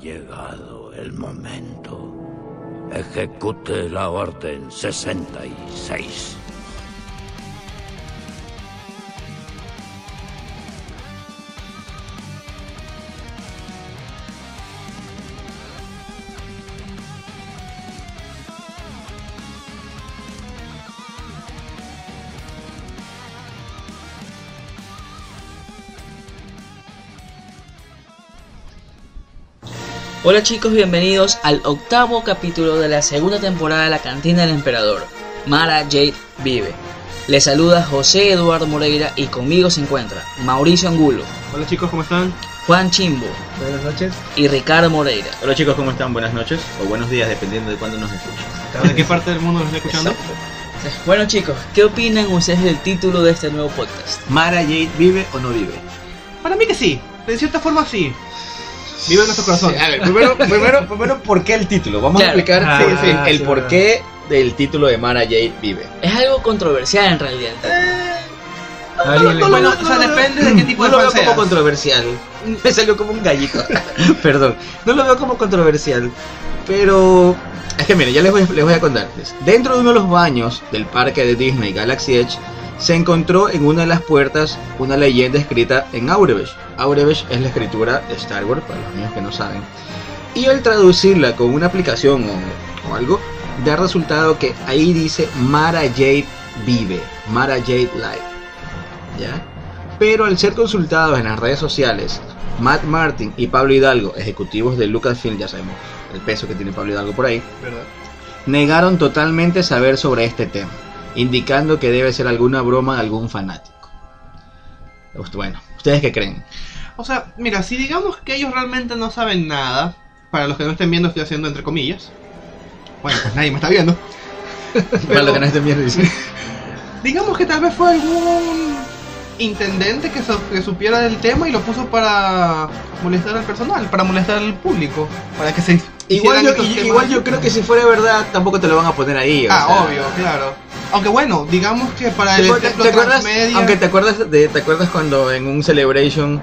llegado el momento. Ejecute la orden 66. Hola chicos, bienvenidos al octavo capítulo de la segunda temporada de la Cantina del Emperador. Mara Jade vive. Les saluda José Eduardo Moreira y conmigo se encuentra Mauricio Angulo, Hola chicos, ¿cómo están? Juan Chimbo Buenas noches. y Ricardo Moreira. Hola chicos, ¿cómo están? Buenas noches o buenos días, dependiendo de cuándo nos escuchen. ¿De qué parte del mundo nos está escuchando? Bueno chicos, ¿qué opinan ustedes del título de este nuevo podcast? ¿Mara Jade vive o no vive? Para mí que sí, de cierta forma sí. Vive en nuestro corazón. A ver, primero, primero, primero, ¿por qué el título? Vamos Claro. a explicar Ah, el- el, ah, el sí, por qué del título de Mara Jade vive. Es algo controversial en realidad. Le- Bueno, o sea, depende de qué tipo no de lo veo fan como seas. controversial. Me salió como un gallito. Perdón. No lo veo como controversial. Pero. Es que miren, ya les voy, les voy a contarles. Dentro de uno de los baños del parque de Disney Galaxy Edge se encontró en una de las puertas una leyenda escrita en Aurebesh. Aurebesh es la escritura de Star Wars, para los niños que no saben. Y al traducirla con una aplicación o, o algo, da resultado que ahí dice Mara Jade vive, Mara Jade live. ¿Ya? Pero al ser consultados en las redes sociales, Matt Martin y Pablo Hidalgo, ejecutivos de Lucasfilm, ya sabemos el peso que tiene Pablo Hidalgo por ahí, ¿Verdad? negaron totalmente saber sobre este tema, indicando que debe ser alguna broma de algún fanático. Bueno, ¿ustedes qué creen? O sea, mira, si digamos que ellos realmente no saben nada, para los que no estén viendo estoy haciendo entre comillas. Bueno, pues nadie me está viendo. Para lo que no estén viendo, dice. Digamos que tal vez fue algún intendente que, su- que supiera del tema y lo puso para molestar al personal, para molestar al público, para que se Igual yo, y- igual yo creo que si fuera verdad, tampoco te lo van a poner ahí. o Ah, sea. obvio, claro. Aunque bueno, digamos que para ¿Te, el templo te acuerdas? transmedia... Aunque te acuerdas de, te acuerdas cuando en un celebration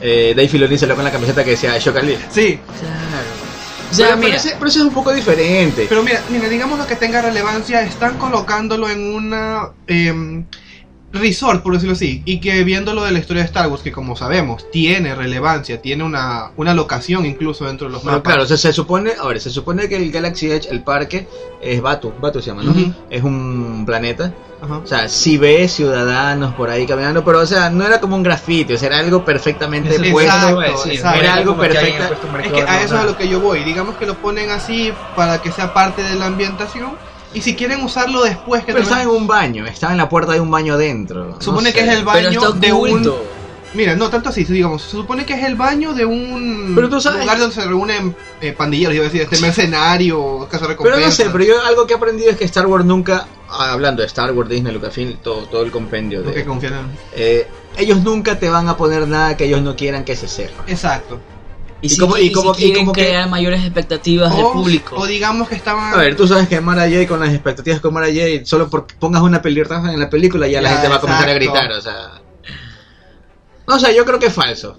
eh, Dave Filoni salió con la camiseta que decía Shock Sí, Claro. O sea, pero, mira, pero ese, pero ese es un poco diferente. Pero mira, mira, digamos lo que tenga relevancia, están colocándolo en una em, resort, por decirlo así, y que viéndolo de la historia de Star Wars, que como sabemos, tiene relevancia, tiene una, una locación incluso dentro de los Bueno, mapas. claro, o sea, se supone, a ver, se supone que el Galaxy Edge, el parque, es Batu, Batu se llama, ¿no? Es un planeta. Ajá. O sea, sí ves ciudadanos por ahí caminando, pero o sea, no era como un grafiti, o sea, era algo perfectamente es puesto. lo Exacto, exacto. Era algo un Es que a eso es a lo que yo voy, digamos que lo ponen así para que sea parte de la ambientación, y si quieren usarlo después que Pero te- estaba en un baño, estaba en la puerta de un baño adentro. Supone no que sé. es el pero baño está de un... Mira, no tanto así, digamos, se supone que es el baño de un Pero tú sabes- lugar donde se reúnen eh, pandilleros, iba a decir, este mercenario, casa Pero no sé, pero yo algo que he aprendido es que Star Wars nunca, ah, hablando de Star Wars, Disney, Lucasfilm, todo, todo el compendio que de... confían en... eh, ellos nunca te van a poner nada que ellos no quieran que se sepa. Exacto. Y, ¿Y si, cómo- y y si cómo- y quieren cómo que- crear mayores expectativas del O, público. o digamos que estaban... A ver, tú sabes que Mara Jade con las expectativas con Mara Jade, solo porque pongas una pelirroja en la película ya la gente va a comenzar a gritar, o sea... No sé, yo creo que es falso.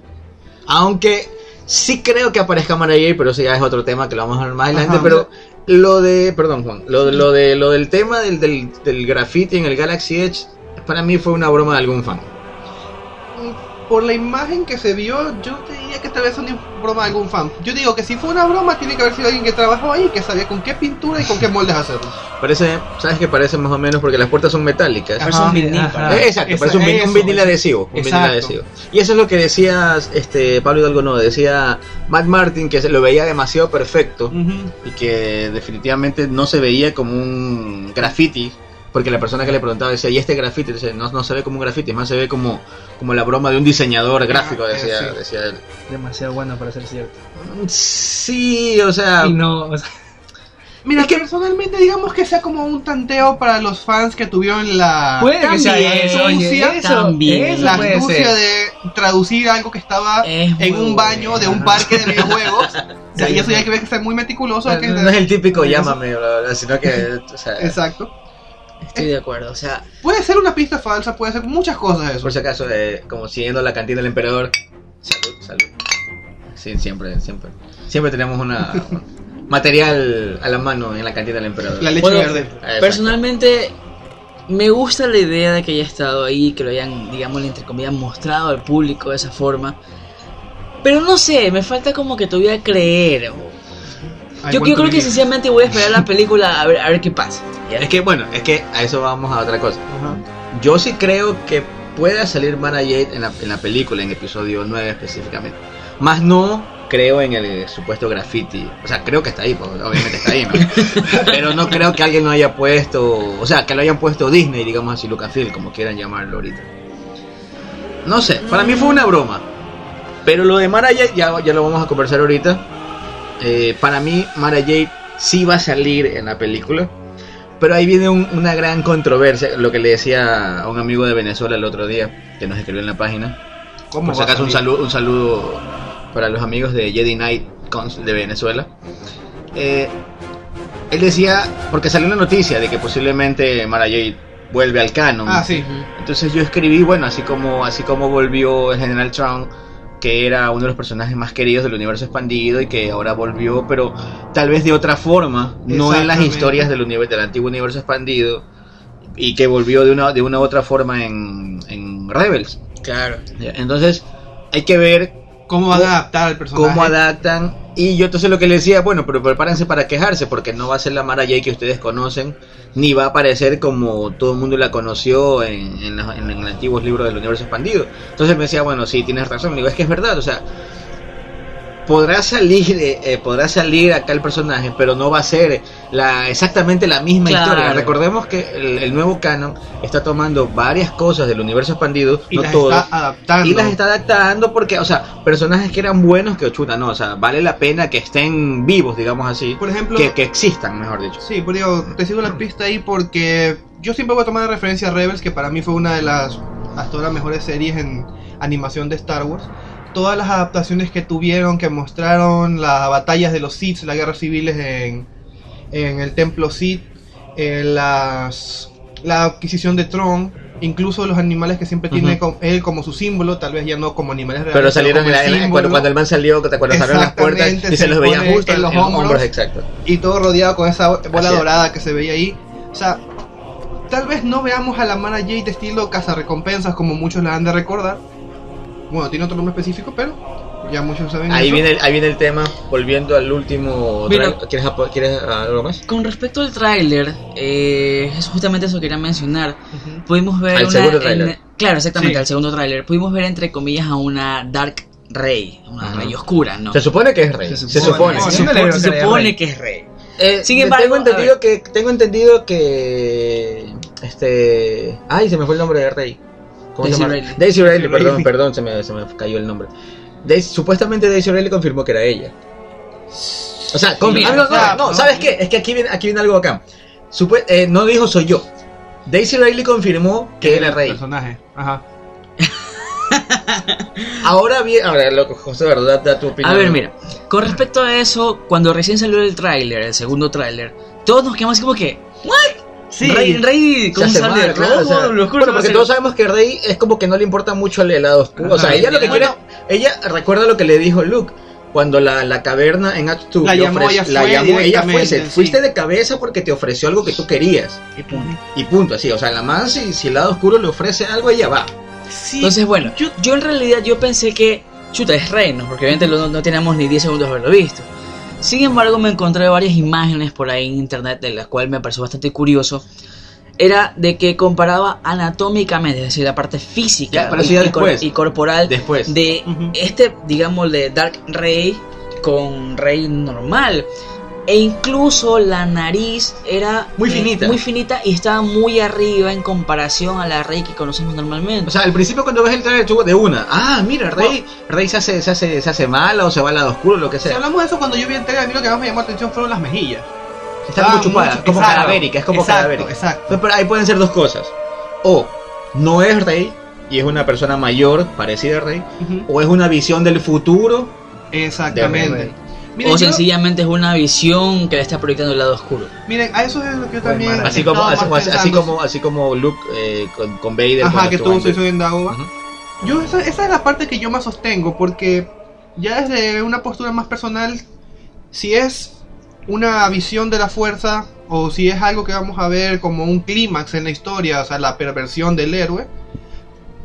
Aunque sí creo que aparezca Mara Jade, pero eso ya es otro tema que lo vamos a hablar más adelante, Ajá. pero lo de, perdón Juan, lo de, lo de, lo del tema del, del, del graffiti en el Galaxy Edge, para mí fue una broma de algún fan. Por la imagen que se vio, yo te diría que tal vez es una broma de algún fan. Yo digo que si fue una broma, tiene que haber sido alguien que trabajó ahí, que sabía con qué pintura y con qué moldes hacerlo. Parece, ¿sabes que parece más o menos? Porque las puertas son metálicas. Parece un vinil, ajá. Exacto, parece un, vinil adhesivo. Un vinil Exacto. adhesivo. Y eso es lo que decía este, Pablo Hidalgo, no, decía Matt Martin, que se lo veía demasiado perfecto y que definitivamente no se veía como un graffiti. Porque la persona que le preguntaba decía, ¿y este graffiti? Dice, no, no se ve como un graffiti, más se ve como, como la broma de un diseñador gráfico, Ah, eh, decía, sí. decía él. Demasiado bueno para ser cierto. Sí, o sea, Y no, o sea, Mira, Es que- personalmente digamos que sea como un tanteo para los fans que tuvieron la puede que sea eso, oye, astucia- eso, también. eso la astucia de traducir algo que estaba Es en un baño de un parque de videojuegos. O sea, y eso ya hay que ver que ser muy meticuloso. que- no es el típico llámame, bla, bla, bla, sino que, o sea, Exacto. Estoy de acuerdo. O sea, Puede ser una pista falsa, puede ser muchas cosas eso. por si acaso, eh, como siguiendo la cantina del emperador. Salud, salud. Sí, siempre, siempre. Siempre tenemos una material a la mano en la cantina del emperador. La leche Bueno, verde. Exacto. Personalmente, me gusta la idea de que haya estado ahí, que lo hayan, digamos, entre comillas, mostrado al público de esa forma. Pero no sé, me falta como que todavía creer. o- Yo, yo creo que sencillamente voy a esperar la película a ver, a ver qué pasa. ¿ya? Es que, bueno, es que a eso vamos a otra cosa. Ajá. Yo sí creo que pueda salir Mara Jade en la, en la película, en episodio 9 específicamente. Más no creo en el supuesto graffiti. O sea, creo que está ahí, pues, obviamente está ahí, ¿no? Pero no creo que alguien lo haya puesto, o sea, que lo hayan puesto Disney, digamos así, Lucasfilm, como quieran llamarlo ahorita. No sé, para mí fue una broma. Pero lo de Mara Jade, ya, ya lo vamos a conversar ahorita. Eh, para mí, Mara Jade sí va a salir en la película. Pero ahí viene un- una gran controversia, lo que le decía a un amigo de Venezuela el otro día, que nos escribió en la página. ¿Cómo Por si acaso un saludo, un saludo para los amigos de Jedi Knight de Venezuela. Eh, él decía, porque salió una noticia de que posiblemente Mara Jade vuelve al canon. Ah, sí. Entonces yo escribí, bueno, así como, así como volvió el General Trump, que era uno de los personajes más queridos del universo expandido y que ahora volvió, pero tal vez de otra forma, no en las historias del, universo, del antiguo universo expandido, y que volvió de una, de una u otra forma en, en Rebels. Claro. Entonces hay que ver ¿Cómo van a adaptar al personaje? cómo adaptan. Y yo entonces lo que le decía, bueno, pero prepárense para quejarse, porque no va a ser la Mara Jade que ustedes conocen, ni va a aparecer como todo el mundo la conoció en, en, los- en los antiguos libros del universo expandido. Entonces me decía, bueno, sí, tienes razón. Le digo, es que es verdad, o sea, podrá salir, eh, eh, podrá salir acá el personaje, pero no va a ser la exactamente la misma Claro. historia. Recordemos que el, el nuevo canon está tomando varias cosas del universo expandido, Y no las todo, está adaptando. y las está adaptando porque, o sea, personajes que eran buenos que chuta, no, o sea, vale la pena que estén vivos, digamos así, Por ejemplo, que, que existan, mejor dicho. Sí, pues digo, te sigo la pista ahí porque yo siempre voy a tomar de referencia a Rebels, que para mí fue una de las hasta ahora mejores series en animación de Star Wars. Todas las adaptaciones que tuvieron, que mostraron las batallas de los Sith, las guerras civiles en, en el templo Sith, eh, las, la adquisición de Tron, incluso los animales que siempre tiene él como su símbolo, tal vez ya no como animales reales. Pero salieron en el cuando, cuando el man salió, cuando salieron las puertas y se se los veía justo en en los hombros. hombros, exacto. y todo rodeado con esa bola Así es. dorada que se veía ahí. O sea, tal vez no veamos a la Mara Jade de estilo cazarrecompensas como muchos la han de recordar. Bueno, tiene otro nombre específico, pero ya muchos saben Ahí eso. viene, el- ahí viene el tema, volviendo al último... Mira. ¿Quieres, apo- ¿Quieres algo más? Con respecto al tráiler, eh, es justamente eso que quería mencionar. Pudimos ver Al una- segundo tráiler. en- claro, exactamente, Sí. al segundo tráiler. Pudimos ver entre comillas a una Dark Rey, una Ajá. Rey oscura, ¿no? Se supone que es rey, Se se supone. Se, supone que es Rey. Eh, Sin me- embargo, tengo entendido que tengo entendido que este ay se me fue el nombre de Rey ¿Cómo Daisy se llama? Daisy Daisy perdón, perdón, se me, se me cayó el nombre. Daisy- supuestamente Daisy Ridley confirmó que era ella. O sea, con- mira, ah, no, o sea, no, no, no. ¿sabes qué? Es que aquí viene, aquí viene algo acá. Eh, no dijo soy yo. Daisy Riley confirmó que era el rey. personaje. Ajá. Ahora bien, ahora loco, José, ¿verdad? Da, da tu opinión. A ver, mira, con respecto a eso, cuando recién salió el tráiler, el segundo tráiler, todos nos quedamos así como que. Sí. Rey, Rey, Se ¿cómo hace sale mal, claro, rojo? o sea, lo oscuro bueno, porque todos sabemos que Rey es como que no le importa mucho el helado oscuro. O sea, ella lo que Bueno. quiere, ella recuerda lo que le dijo Luke. Cuando la, la caverna en Act 2 La llamó, ofrece- ella la fue llamó, ella fue, se- sí. fuiste de cabeza porque te ofreció algo que tú querías. Y punto. Y punto, así, o sea, la man si, si el lado oscuro le ofrece algo, ella va. Sí. Entonces, bueno, yo, yo en realidad yo pensé que, chuta, es Rey, ¿no? Porque obviamente no, no teníamos ni 10 segundos de haberlo visto. Sin embargo, me encontré varias imágenes por ahí en internet, de las cuales me pareció bastante curioso. Era de que comparaba anatómicamente, es decir, la parte física Ya, y, después. y corporal Después. de este, digamos, de Dark Rey con Rey normal. E incluso la nariz era Muy eh, finita. muy finita y estaba muy arriba en comparación a la Rey que conocemos normalmente. O sea, al principio cuando ves el trailer tú de una, ah, mira, Rey, Rey se hace, se hace, se hace mala o se va al lado oscuro, lo que Si sea. hablamos de eso cuando yo vi el trailer, a mí lo que más me llamó la atención fueron las mejillas. Está como chupada, mucho- como exacto, cadavérica, es como exacto, cadavérica. Exacto. Pero, pero ahí pueden ser dos cosas. O no es Rey y es una persona mayor, parecida a Rey, o es una visión del futuro. Exactamente. Rey. Miren, o yo- sencillamente es una visión que le está proyectando el lado oscuro. miren, a eso es lo que yo también. Bueno, Así como, así, como, así como Luke eh, con, con Vader. Ajá, que estuvo tuvo su en- visión en Dagobah. Ujú. Yo, esa, esa es la parte que yo más sostengo, porque ya desde una postura más personal, si es una visión de la fuerza o si es algo que vamos a ver como un clímax en la historia, o sea, la perversión del héroe,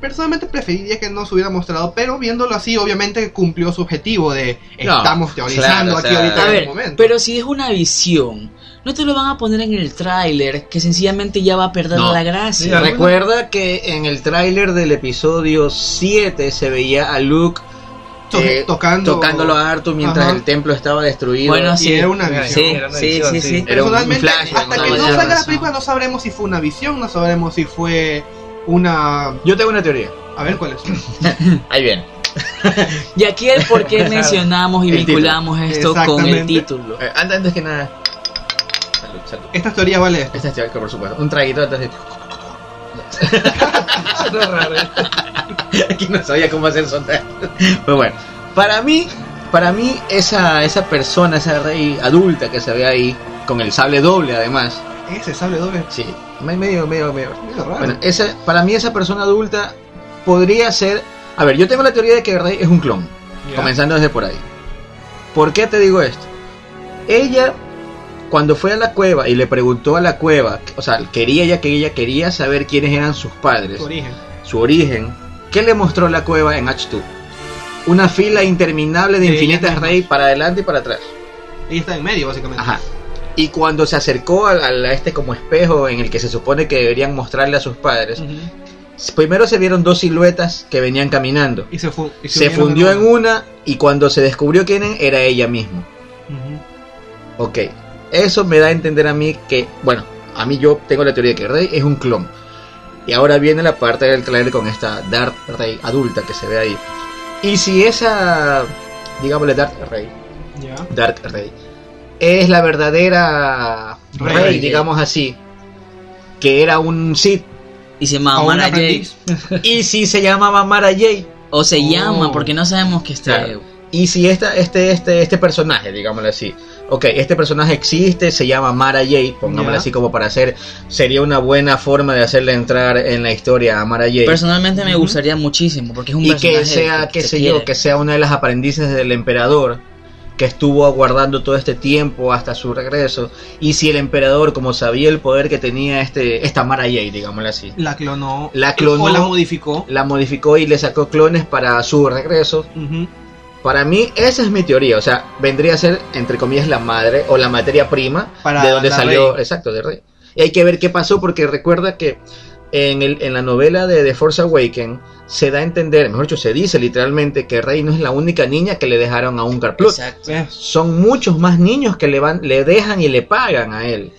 personalmente preferiría que no se hubiera mostrado, pero viéndolo así, obviamente cumplió su objetivo de No, estamos teorizando claro, o aquí sea, ahorita A en ver, el momento. pero si es una visión, no te lo van a poner en el tráiler, que sencillamente ya va a perder No. la gracia. Mira, Recuerda que en el tráiler del episodio 7 se veía a Luke To- eh, tocando- tocándolo a Arthur mientras Ajá. el templo estaba destruido. Bueno, y sí. era una visión. Sí, Era una sí, visión, sí, sí. sí. Era un Personalmente, hasta que no salga la película no sabremos si fue una visión, no sabremos si fue una... Yo tengo una teoría. A ver cuál es. Ahí viene. Y aquí el por qué mencionamos y El título. vinculamos esto con el título. Eh, antes, antes que nada. Salud, salud. Esta teoría vale esto. Esta es teoría, por supuesto. Un traguito antes de. Aquí no sabía cómo hacer sonda. Pero bueno, para mí, para mí esa, esa persona, esa rey adulta que se ve ahí, con el sable doble además, Ese sable doble. sí, me- medio, medio, medio. Medio raro. Bueno, esa, para mí esa persona adulta podría ser... A ver, yo tengo la teoría de que Rey es un clon, comenzando desde por ahí. ¿Por qué te digo esto? Ella, cuando fue a la cueva y le preguntó a la cueva, o sea, quería ella que ella quería saber quiénes eran sus padres, Su origen. su origen, ¿qué le mostró la cueva en H2? Una fila interminable de infinitas. Rey para adelante y para atrás. Ella está en medio, básicamente. Ajá. Y cuando se acercó a, a este como espejo en el que se supone que deberían mostrarle a sus padres, primero se vieron dos siluetas que venían caminando. Y se, fu- y Se unieron fundió en una y cuando se descubrió quién era ella misma. Ok, eso me da a entender a mí que, bueno, a mí yo tengo la teoría de que Rey es un clon. Y ahora viene la parte del trailer con esta Dark Rey adulta que se ve ahí. Y si esa, digámosle Dark Rey, Ya. Dark Rey, es la verdadera Rey. Rey, digamos así, que era un Sith, Y se llama O un Mara Jade. y si se llamaba Mara Jade, O se Oh. llama, porque no sabemos que está. Claro. Y si esta, este, este, este personaje, digámoslo así, ok, este personaje existe, se llama Mara Jade, pongámoslo así como para hacer, sería una buena forma de hacerle entrar en la historia a Mara Jade. Personalmente me gustaría muchísimo, porque es un y personaje que sea, qué se sé yo, que sea una de las aprendices del emperador que estuvo aguardando todo este tiempo hasta su regreso. Y si el emperador, como sabía el poder que tenía este, esta Mara Jade, digámoslo así, La clonó. La clonó. O la modificó. la modificó y le sacó clones para su regreso. Para mí, esa es mi teoría. O sea, vendría a ser, entre comillas, la madre o la materia prima Para de donde salió. Rey. Exacto, de Rey. Y hay que ver qué pasó, porque recuerda que en, el, en la novela de The Force Awakens se da a entender, mejor dicho, se dice literalmente que Rey no es la única niña que le dejaron a un. ¿Ves? Son muchos más niños que le, van, le dejan y le pagan a él.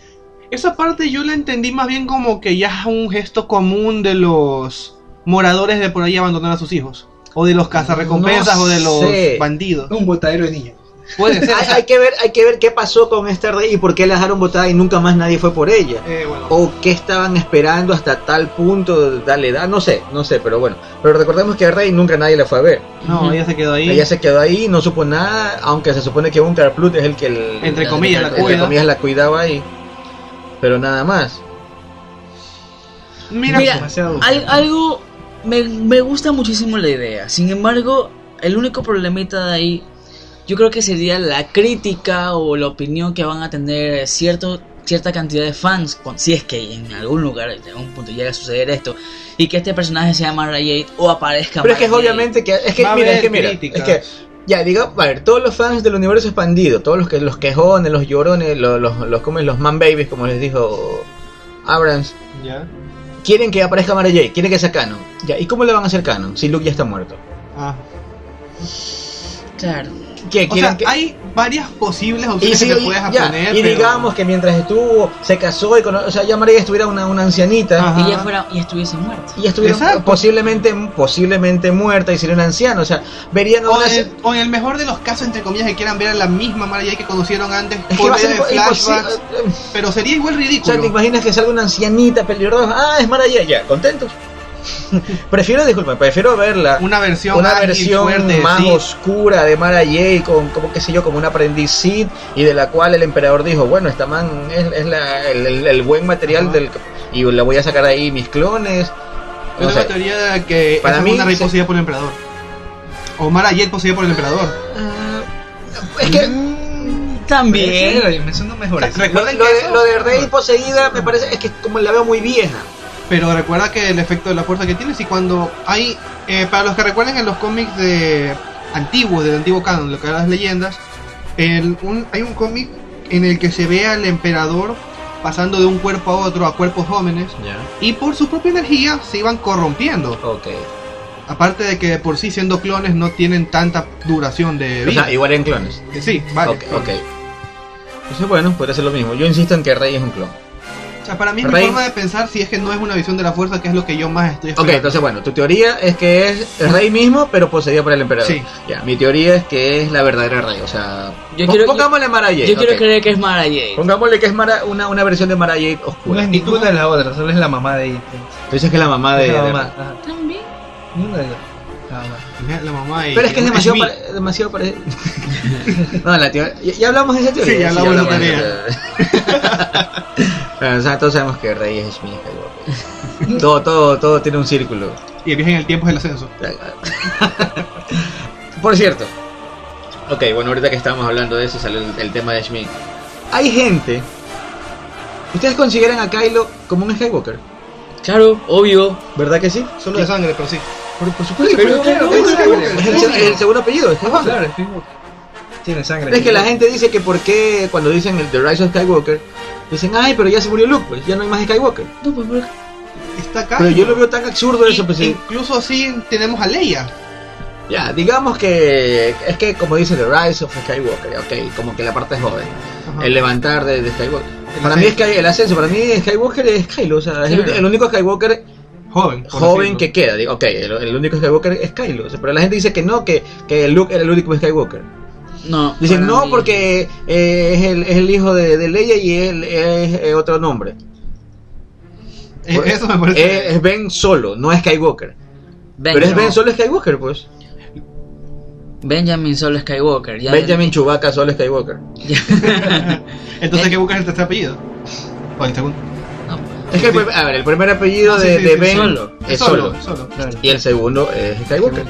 Esa parte yo la entendí más bien como que ya es un gesto común de los moradores de por ahí abandonar a sus hijos. O de los cazarrecompensas No o de los sé. bandidos. Un botadero de niños. Puede ser. o hay, que ver, hay que ver qué pasó con esta Rey y por qué la dejaron botada y nunca más nadie fue por ella. eh, bueno. o qué estaban esperando hasta tal punto de darle edad, no sé, no sé, pero bueno. Pero recordemos que a Rey nunca nadie la fue a ver. No, ella se quedó ahí. Ella se quedó ahí, no supo nada, aunque se supone que un Plut es el que el- Entre comillas, la entre comillas la cuidaba ahí. Pero nada más. Mira, Mira, al- algo me, me gusta muchísimo la idea. Sin embargo, el único problemita de ahí, yo creo que sería la crítica o la opinión que van a tener cierto, cierta cantidad de fans, si es que en algún lugar, en algún punto llega a suceder esto, y que este personaje se llama Rayate o aparezca. Pero es que es Mara Jade. obviamente que es que Va mira, es que mira, críticas. es que ya digo, a ver, todos los fans del universo expandido, todos los que los quejones, los llorones, los los los, como los man babies como les dijo Abrams, Ya. quieren que aparezca Mara Jade, quieren que sea canon. Ya, ¿y cómo le van a hacer canon si Luke ya está muerto? Ah. Claro. ¿Qué O sea, que hay varias posibles y, opciones sí, que y- te puedes ya, poner. y pero- digamos que mientras estuvo, se casó y cono- o sea, ya María estuviera una, una ancianita Ajá. Y ella fuera y estuviese muerta. y ya estuviera Exacto. posiblemente posiblemente muerta y sería una anciana, o sea, verían a O una en, el, o en el mejor de los casos, entre comillas, que quieran ver a la misma María que conocieron antes es que por ser de flashbacks, pero sería igual O sea, ridículo. te imaginas que salga una ancianita pelirroja, ah, es Maraya, ya, contentos. prefiero, disculpa, prefiero verla una versión, una ágil, versión fuerte, más sí. oscura de Mara Jade con como que sé yo como un aprendiz Sith y de la cual el emperador dijo bueno esta man es, es la- el, el- el buen material del y le voy a sacar ahí mis clones Yo No tengo sé. la teoría de que Para esa mí, es una rey sí. poseída por el emperador. O Mara Jade poseída por el emperador. Es que También. Sí, me suena mejor. eso. lo, Recuerden lo que de, eso- lo de Rey poseída me parece, es que como la veo muy vieja. Pero recuerda que el efecto de la fuerza que tienes y cuando hay, eh, para los que recuerden en los cómics de antiguos, del antiguo canon, lo que eran las leyendas, el- un- hay un cómic en el que se ve al emperador pasando de un cuerpo a otro a cuerpos jóvenes y por su propia energía se iban corrompiendo. Ok. Aparte de que por sí siendo clones no tienen tanta duración de O vida. sea, igual en clones. Sí, vale. Ok, ok. Entonces, bueno, podría ser lo mismo. Yo insisto en que Rey es un clon. Sea, para mí es mi Rey- forma de pensar si es que no es una visión de la fuerza, que es lo que yo más estoy Ok, esperando. entonces, bueno, tu teoría es que es el Rey mismo, pero poseída por el emperador. Sí. Ya, mi teoría es que es la verdadera Rey. O sea, Yo quiero- pongámosle Mara Jade. Yo quiero ok. creer que es Mara Jade. Pongámosle que es Mara- una, una versión de Mara Jade No oscura. es ninguna de las otras, solo es la mamá de Ethan. Tú dices que es la mamá de. Es la de mamá. Rey. ajá. También. Ninguna de las. Mira, La mamá y Pero es que es demasiado, pare- demasiado parecido. no, la teoría. ¿Ya, hablamos de esa teoría? Sí, ya hablamos de esa teoría. Bueno, o sea, todos sabemos que Rey es Smith Skywalker. todo, todo, todo tiene un círculo. Y el viaje en el tiempo es el ascenso. Por cierto. Ok, bueno, ahorita que estábamos hablando de eso salió el, el tema de Schmidt. Hay gente. ¿Ustedes consideran a Kylo como un Skywalker? Claro, obvio. ¿Verdad que sí? Solo de sangre, pero sí. Por, por supuesto. Pero claro, es, es Skywalker. es el, segundo apellido. es Skywalker. Claro. Tiene sangre. Es que la gente dice que por qué cuando dicen el The Rise of Skywalker, dicen, ay, pero ya se murió Luke, pues ya no hay más Skywalker. No, pues. Está acá. Pero yo lo veo tan absurdo Y- eso, pues sí. Incluso así tenemos a Leia. Ya, digamos que es que como dice The Rise of Skywalker, ok, como que la parte joven, Ajá. el levantar de, de Skywalker. El para mí es ascenso. que el ascenso, para mí Skywalker es Kylo, o sea, es el, Claro. el único Skywalker Joven. joven que queda. Digo, ok, el, el único Skywalker es Kylo, o sea, pero la gente dice que no, que, que Luke era el único Skywalker. No. Dicen no mí- porque eh, es, el, es el hijo de, de Leia y él es eh, otro nombre. Eh, Eso me parece. Es, es Ben Solo, no es Skywalker. pero es Ben Solo Skywalker, pues. Benjamin Solo Skywalker. Ya Benjamin Chewbacca Solo Skywalker. Entonces. ¿qué buscas el tercer apellido? O el segundo. No, Es que el, a ver, el primer apellido sí, de, sí, de sí, Ben Solo. es Solo. Solo. Claro. Y el segundo es Skywalker.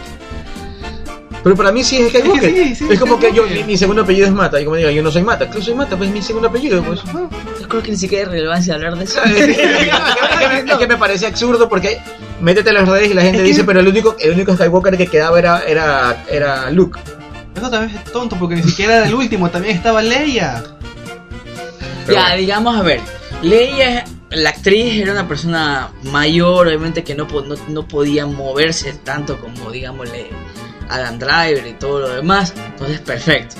Pero para mí sí es Skywalker. Sí, sí, es como que yo, mi, mi segundo apellido es Mata. Y como digo, yo no soy Mata. Claro, soy Mata, pues es mi segundo apellido. Pues. yo creo que ni siquiera hay relevancia hablar de eso. es, que, me- es que me parece absurdo porque métete en las redes y la gente Es que- dice, pero el único, el único Skywalker que quedaba era, era, era Luke. Eso también es tonto porque ni siquiera era el último, también estaba Leia. ya, digamos, a ver. Leia, la actriz, era una persona mayor, obviamente que no, po- no, no podía moverse tanto como, digámosle, Adam Driver y todo lo demás. Entonces, perfecto.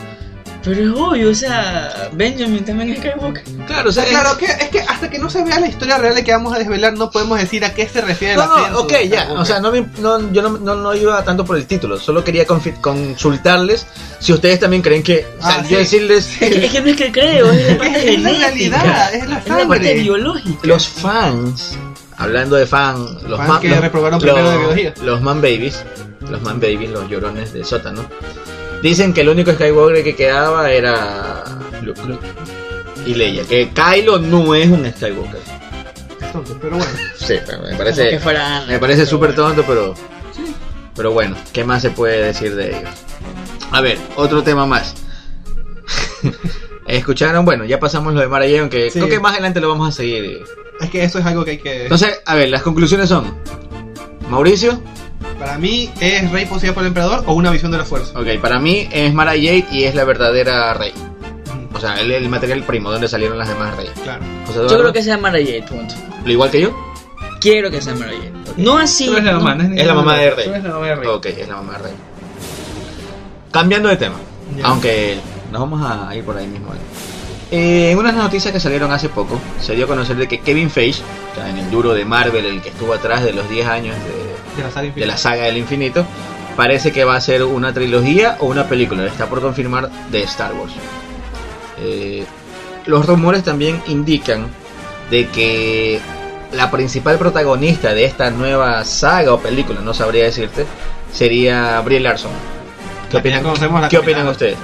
Pero es obvio, o sea, Benjamin también es Skywalker. Claro, o sea, sea, claro, que, es que hasta que no se vea la historia real de que vamos a desvelar, no podemos decir a qué se refiere el No, no, ok, ya. O sea, no, me- no- yo no, no, no iba tanto por el título. Solo quería confi- consultarles si ustedes también creen que. O sea, Ah, yo sí. Es decirles. que, es que no es que creo, es la parte Es la realidad, es la Es la parte sangre. biológica. Los fans, hablando de fan, los Fans man- que los- reprobaron los- primero de biología. Los man babies, los man babies, los llorones de sótano, dicen que el único Skywalker que quedaba era Luke. Y Leia, que Kylo no es un Skywalker. Es tonto, pero bueno. Sí, me que parece, me parece súper tonto, pero, pero bueno, ¿qué más se puede decir de ellos? A ver, otro tema más. Escucharon, bueno, ya pasamos lo de Mara Jade, aunque Sí. creo que más adelante lo vamos a seguir. Es que eso es algo que hay que. Entonces, a ver, las conclusiones son: Mauricio, Para mí, ¿es Rey poseída por el emperador o una visión de la fuerza? ok, para mí es Mara Jade y es la verdadera rey. O sea, el, el material primo, donde salieron las demás reyes. Claro. José Yo Eduardo, creo que sea Mara Jade, punto. ¿Lo igual que yo? Quiero que sea Mara Jade. No así. Tú eres la mamá, no Es la mamá de Rey. Tú eres la mamá de Rey. Ok, es la mamá de rey. Cambiando de tema, Ya. aunque nos vamos a ir por ahí mismo. Eh, en unas noticias que salieron hace poco, se dio a conocer de que Kevin Feige, o sea, en el duro de Marvel, el que estuvo atrás de los 10 años de, De la saga de infinita. la saga del infinito, parece que va a ser una trilogía o una película, está por confirmar de Star Wars. Eh, los rumores también indican de que la principal protagonista de esta nueva saga o película, no sabría decirte, sería Brie Larson. ¿Qué opinan, conocemos, la ¿qué capitana. opinan ustedes?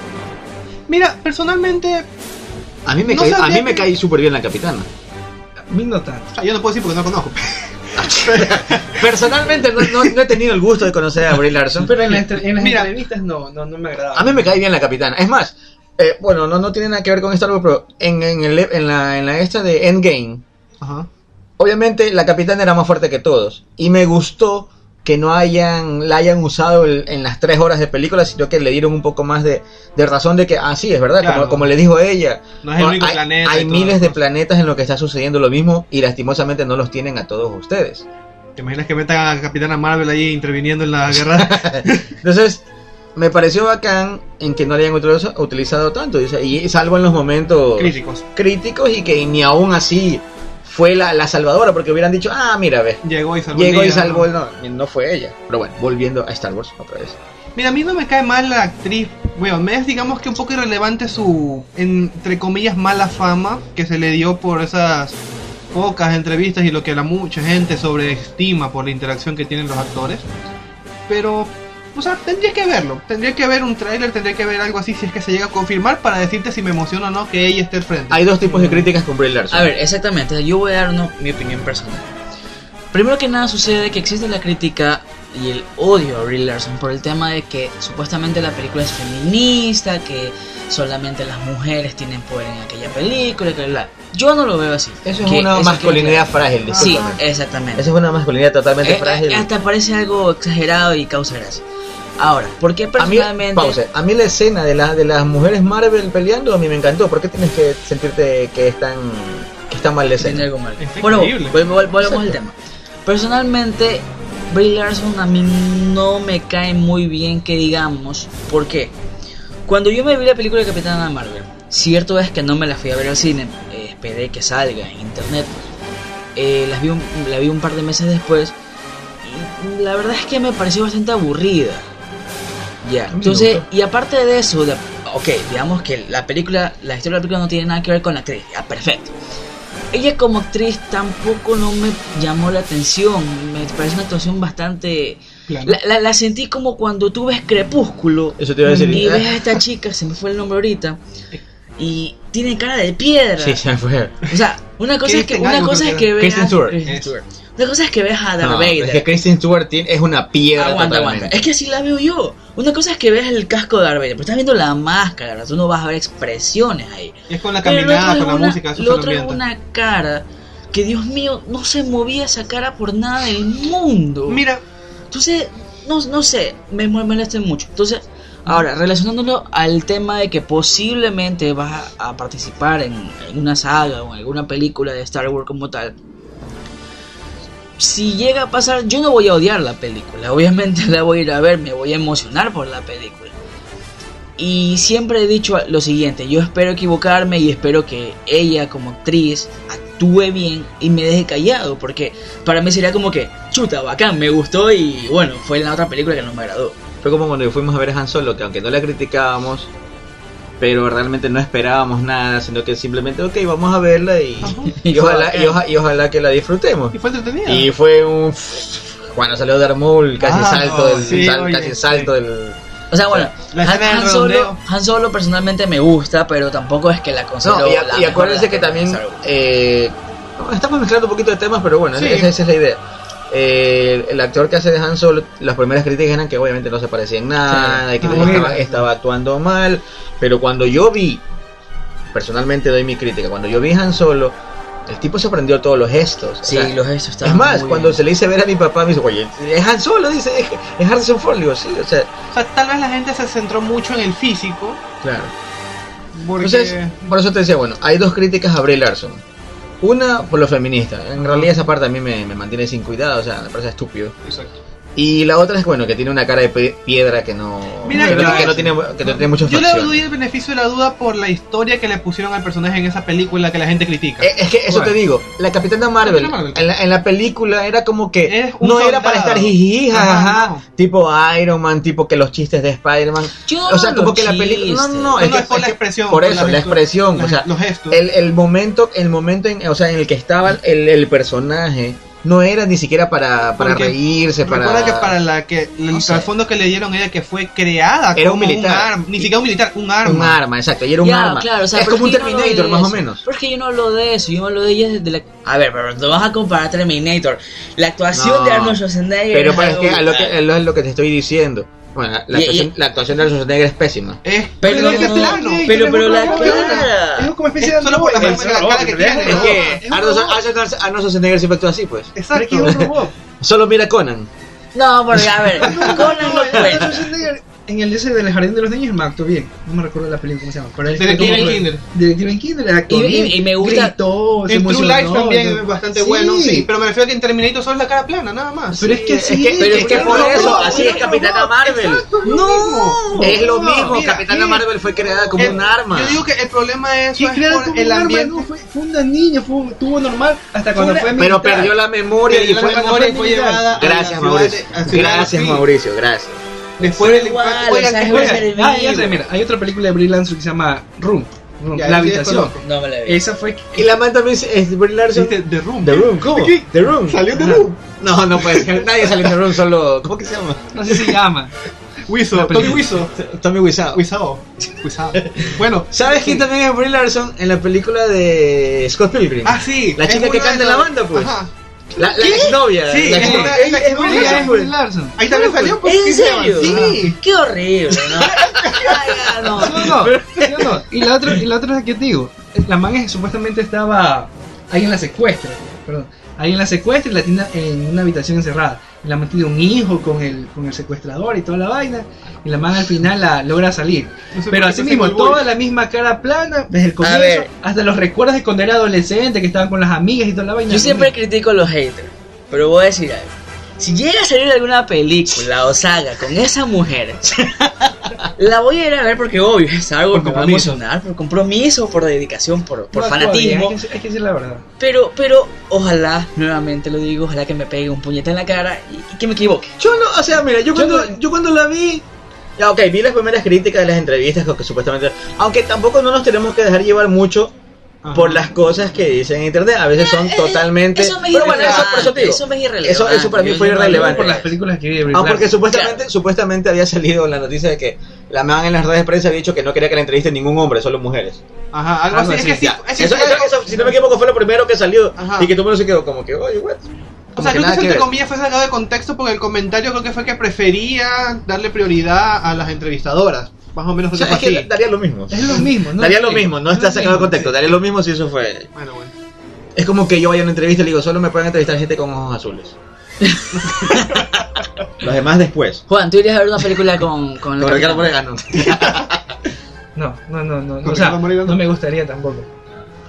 Mira, personalmente, A mí me No cae, a me cae súper bien la capitana. A mí no tanto. ah, yo no puedo decir porque no la conozco. Personalmente no, no- no he tenido el gusto de conocer a Brie Larson. Pero en, la en las Mira. entrevistas no, no, no me agradaba. A mí me cae bien la capitana. Es más, eh, bueno, no, no tiene nada que ver con Star Wars, pero en, en, el- en la, en la esta de Endgame, Ajá. obviamente la capitana era más fuerte que todos. Y me gustó que no hayan la hayan usado el- en las tres horas de película, sino que le dieron un poco más de, de razón de que, ah, sí, es verdad, Claro. como, como le dijo ella. No es el único hay, planeta. hay miles de planetas en los que está sucediendo lo mismo y lastimosamente no los tienen a todos ustedes. ¿Te imaginas que metan a Capitana Marvel ahí interviniendo en la guerra? Entonces, me pareció bacán en que no le hayan utilizo- utilizado tanto, y salvo en los momentos Críticos. críticos y que ni aún así fue la, la salvadora, porque hubieran dicho, ah, mira, ve, Llegó y salvó. llegó y salvó, ¿no? no, no fue ella. Pero bueno, volviendo a Star Wars otra vez. Mira, a mí no me cae mal la actriz. Bueno, me es digamos que un poco irrelevante su, entre comillas, mala fama que se le dio por esas pocas entrevistas y lo que la mucha gente sobreestima por la interacción que tienen los actores. Pero, o sea, tendría que verlo. Tendría que ver un tráiler, tendría que ver algo así si es que se llega a confirmar para decirte si me emociona o no que ella esté al frente. Hay dos tipos de críticas con Brie Larson. A ver, exactamente. Yo voy a dar uno- mi opinión personal. Primero que nada sucede que existe la crítica y el odio a Brie Larson por el tema de que supuestamente la película es feminista, que solamente las mujeres tienen poder en aquella película, que bla. Yo no lo veo así. Eso es Que una eso masculinidad frágil. Sí, exactamente. Esa es una masculinidad totalmente Eh, frágil. eh, hasta parece algo exagerado y causa gracia. Ahora, ¿por qué A mí, personalmente? pausa. a mí la escena de, la, de las mujeres Marvel peleando a mí me encantó. ¿Por qué tienes que sentirte que están, que están mal de tiene escena? algo mal. Está Bueno, increíble. vol- vol- volvemos al tema. Personalmente, Brie Larson a mí no me cae muy bien que digamos. ¿Por qué? Cuando yo me vi la película de Capitana Marvel, cierto es que no me la fui a ver al cine, eh, esperé que salga en internet. Eh, las vi un- la vi un par de meses después y la verdad es que me pareció bastante aburrida. Ya, me entonces, y aparte de eso, de- ok, digamos que la película, la historia de la película no tiene nada que ver con la actriz, ya, perfecto. Ella como actriz tampoco no me llamó la atención, me parece una actuación bastante... La, la- la sentí como cuando tú ves Crepúsculo Eso te iba a decir. y ves a esta chica, se me fue el nombre ahorita, y tiene cara de piedra. Sí, se me fue. O sea, una cosa es que, Kristen una cosa es que que era. veas... Una cosa es que veas a Darth No, Vader. es que Kristen Stewart es una piedra Aguanta, totalmente. aguanta. Es que así la veo yo. Una cosa es que ves el casco de Darth Vader, pero estás viendo la máscara, tú no vas a ver expresiones ahí. Y es con la caminada, con la una- música, eso Lo otro es una cara que, Dios mío, no se movía esa cara por nada del mundo. Mira, Entonces, no, no sé, me me molesta mucho. Entonces, ahora, relacionándolo al tema de que posiblemente vas a, a participar en, en una saga o en alguna película de Star Wars como tal. Si llega a pasar, yo no voy a odiar la película. Obviamente la voy a ir a ver, me voy a emocionar por la película. Y siempre he dicho lo siguiente, yo espero equivocarme y espero que ella como actriz actúe bien y me deje callado, porque para mí sería como que, chuta, bacán, me gustó y bueno, fue la otra película que no me agradó. Fue como cuando fuimos a ver Han Solo, que aunque no la criticábamos, pero realmente no esperábamos nada, sino que simplemente, ok, vamos a verla y, y, ojalá, y, oja- y ojalá que la disfrutemos. y fue entretenida. Y fue un... Cuando salió Darth Maul, casi Ah, salto del... sí, sal- oye, casi sí. salto del... O sea, bueno, La Han, Solo. Han Solo personalmente me gusta, pero tampoco es que la considero No, y, la y acuérdense que también... Eh, estamos mezclando un poquito de temas, pero bueno, Sí. esa, esa es la idea. Eh, el actor que hace de Han Solo, las primeras críticas eran que obviamente no se parecía en nada, y que Ah, estaba, actuando mal, pero cuando yo vi, personalmente doy mi crítica, cuando yo vi Han Solo, el tipo se aprendió todos los gestos. o Sí, sea, los gestos es más, muy cuando bien. se le hice ver a mi papá, me dice, oye, es Han Solo, dice, es, es Harrison Ford, digo, sí, o sea, O sea, tal vez la gente se centró mucho en el físico. claro. Porque... Entonces, por eso te decía, bueno, hay dos críticas a Brie Larson. Una por lo feminista. En realidad esa parte a mí me, me mantiene sin cuidado, o sea, me parece estúpido. Exacto. Y la otra es, bueno, que tiene una cara de piedra que no, Mira, que, no, yo- que no tiene, que no tiene muchas Yo le doy el beneficio de la duda por la historia que le pusieron al personaje en esa película que la gente critica. Eh, Es que eso Bueno. te digo, la Capitana Marvel. En, la, en la película era como que no era para estar jiji, Ajá, jajaja, no. tipo Iron Man, tipo que los chistes de Spider-Man. Yo o sea, no como que la película. No, no, No, es, no, que, es por la expresión, Por eso, la expresión. la- o sea, los gestos. el, el momento, el momento en, o sea, en el que estaba el, el personaje no era ni siquiera para, para Porque reírse, para... Recuerda que para la que el No sé. que le dieron era que fue creada Era un como militar. arma, ni siquiera un militar, un arma. Un arma, exacto, y era un Ya, arma. claro, o sea, es como un no Terminator, más o menos. Pero es que yo no hablo de eso, yo hablo de ella desde la... A ver, pero no vas a comparar Terminator. La actuación No, de Arnold Schwarzenegger Pero es pues, es que a lo que, lo que te estoy diciendo. Bueno, la, la Y- actuación, y- la actuación de Arnold Schwarzenegger es pésima. Es Pero pero es de no, plano. pero- pero la cara. Es como especie Es de solo por la androide, forma de la es un cara que tiene. Es que Arnold, Schwarzenegger siempre actúa así, pues. Exacto. Solo mira Conan. No, porque a ver, Conan En el ese del jardín de los niños me actuó bien. No me recuerdo la película cómo se llama. Pero él Detective en Kinder. Detective en Kinder actuó Y- y- bien. y me gusta- Gritó, se En True Life también ¿no? es bastante Sí. bueno, sí. Pero me refiero a que en Terminator solo es la cara plana, nada más. Pero es que Sí, es que- pero es que por eso, no, así no, es Capitana no, Marvel. Exacto, es lo No. mismo. Es lo mismo, mira, Capitana. Marvel fue creada como El- un arma. Yo digo que el problema de eso ¿Qué es crearon por el un arma? ambiente. No, fue, fue una niña, fue, tuvo normal hasta cuando Fue Pero perdió la memoria y fue la memoria y fue llevada Gracias, Mauricio. Gracias. Mauricio, gracias. Después del Igual, impacto. Oigan, o sea, es después- un ser Ah, ya vivo. sé, mira, hay otra película de Brie Larson que se llama Room, Room, Ya, La Habitación. No me la vi. Esa fue Y la man también es Brie Larson. The Room. The Room, ¿cómo? ¿Qué? The Room. Salió The. Room. No, no puede ser. Nadie sale en The Room, solo. ¿Cómo que se llama? no sé si se llama. Wiso, Tommy. Wiso. Tommy Wiseau. Wiseau. Wiseau. Bueno. ¿Sabes quién también es Brie Larson en la película de Scott Pilgrim? Ah, sí. La chica que canta en la banda, pues. Ajá. La, la exnovia. Sí, la es exnovia. es es Brie Larson. Ahí también salió. pues, ¿En serio? Sí. Qué horrible, ¿no? Ay, no. No, no, no, no. Y la otra, y la otra es que te digo, la man es- supuestamente estaba ahí en la secuestra, perdón, ahí en la secuestra y la tiene en una habitación encerrada. La man tiene un hijo con el, con el secuestrador y toda la vaina. Y la man al final la logra salir. No sé Pero así mismo, toda la misma cara plana, desde el comienzo hasta los recuerdos de cuando era adolescente, que estaban con las amigas y toda la vaina. Yo siempre critico a los haters, pero voy a decir algo. Si llega a salir alguna película o saga con esa mujer, la voy a ir a ver porque obvio es algo Por que me va a emocionar, por compromiso, por dedicación, por, por No, fanatismo. Hay que, hay que decir la verdad. Pero, pero, ojalá, nuevamente lo digo, ojalá que me pegue un puñete en la cara y, y que me equivoque. Yo no, o sea, mira, yo cuando, no- yo cuando la vi. Ya, ok, vi las primeras críticas de las entrevistas que supuestamente. Aunque tampoco no nos tenemos que dejar llevar mucho Ajá. por las cosas que dicen en internet. A veces son Eh, totalmente. Eso me es Pero bueno, eso, por eso te digo. Eso me es irrelevante. Eso, eso para mí Yo- fue yo irrelevante. Por las películas que vi de Ah, porque supuestamente, Claro. supuestamente había salido la noticia de que la man en las redes de prensa había dicho que no quería que la entreviste ningún hombre, solo mujeres. Ajá, algo Algo así. Es que sí. Es Eso, eso- si no me equivoco, fue lo primero que salió. Ajá. Y que todo el mundo se quedó como que, oye, what? O sea, que creo que entre comillas fue sacado de contexto porque el comentario creo que fue que prefería darle prioridad a las entrevistadoras. Más o menos O creo sea, que es fue que así. daría lo mismo. Es lo mismo, ¿no? daría lo mismo, no es está lo sacado de contexto, sí. daría lo mismo si eso fue. Bueno, bueno. Es como que yo vaya a una entrevista y le digo, solo me pueden entrevistar gente con ojos azules. Los demás después. Juan, tú irías a ver una película con, con, Con la Ricardo. No, no, no, no. Con O sea, no. no me gustaría tampoco.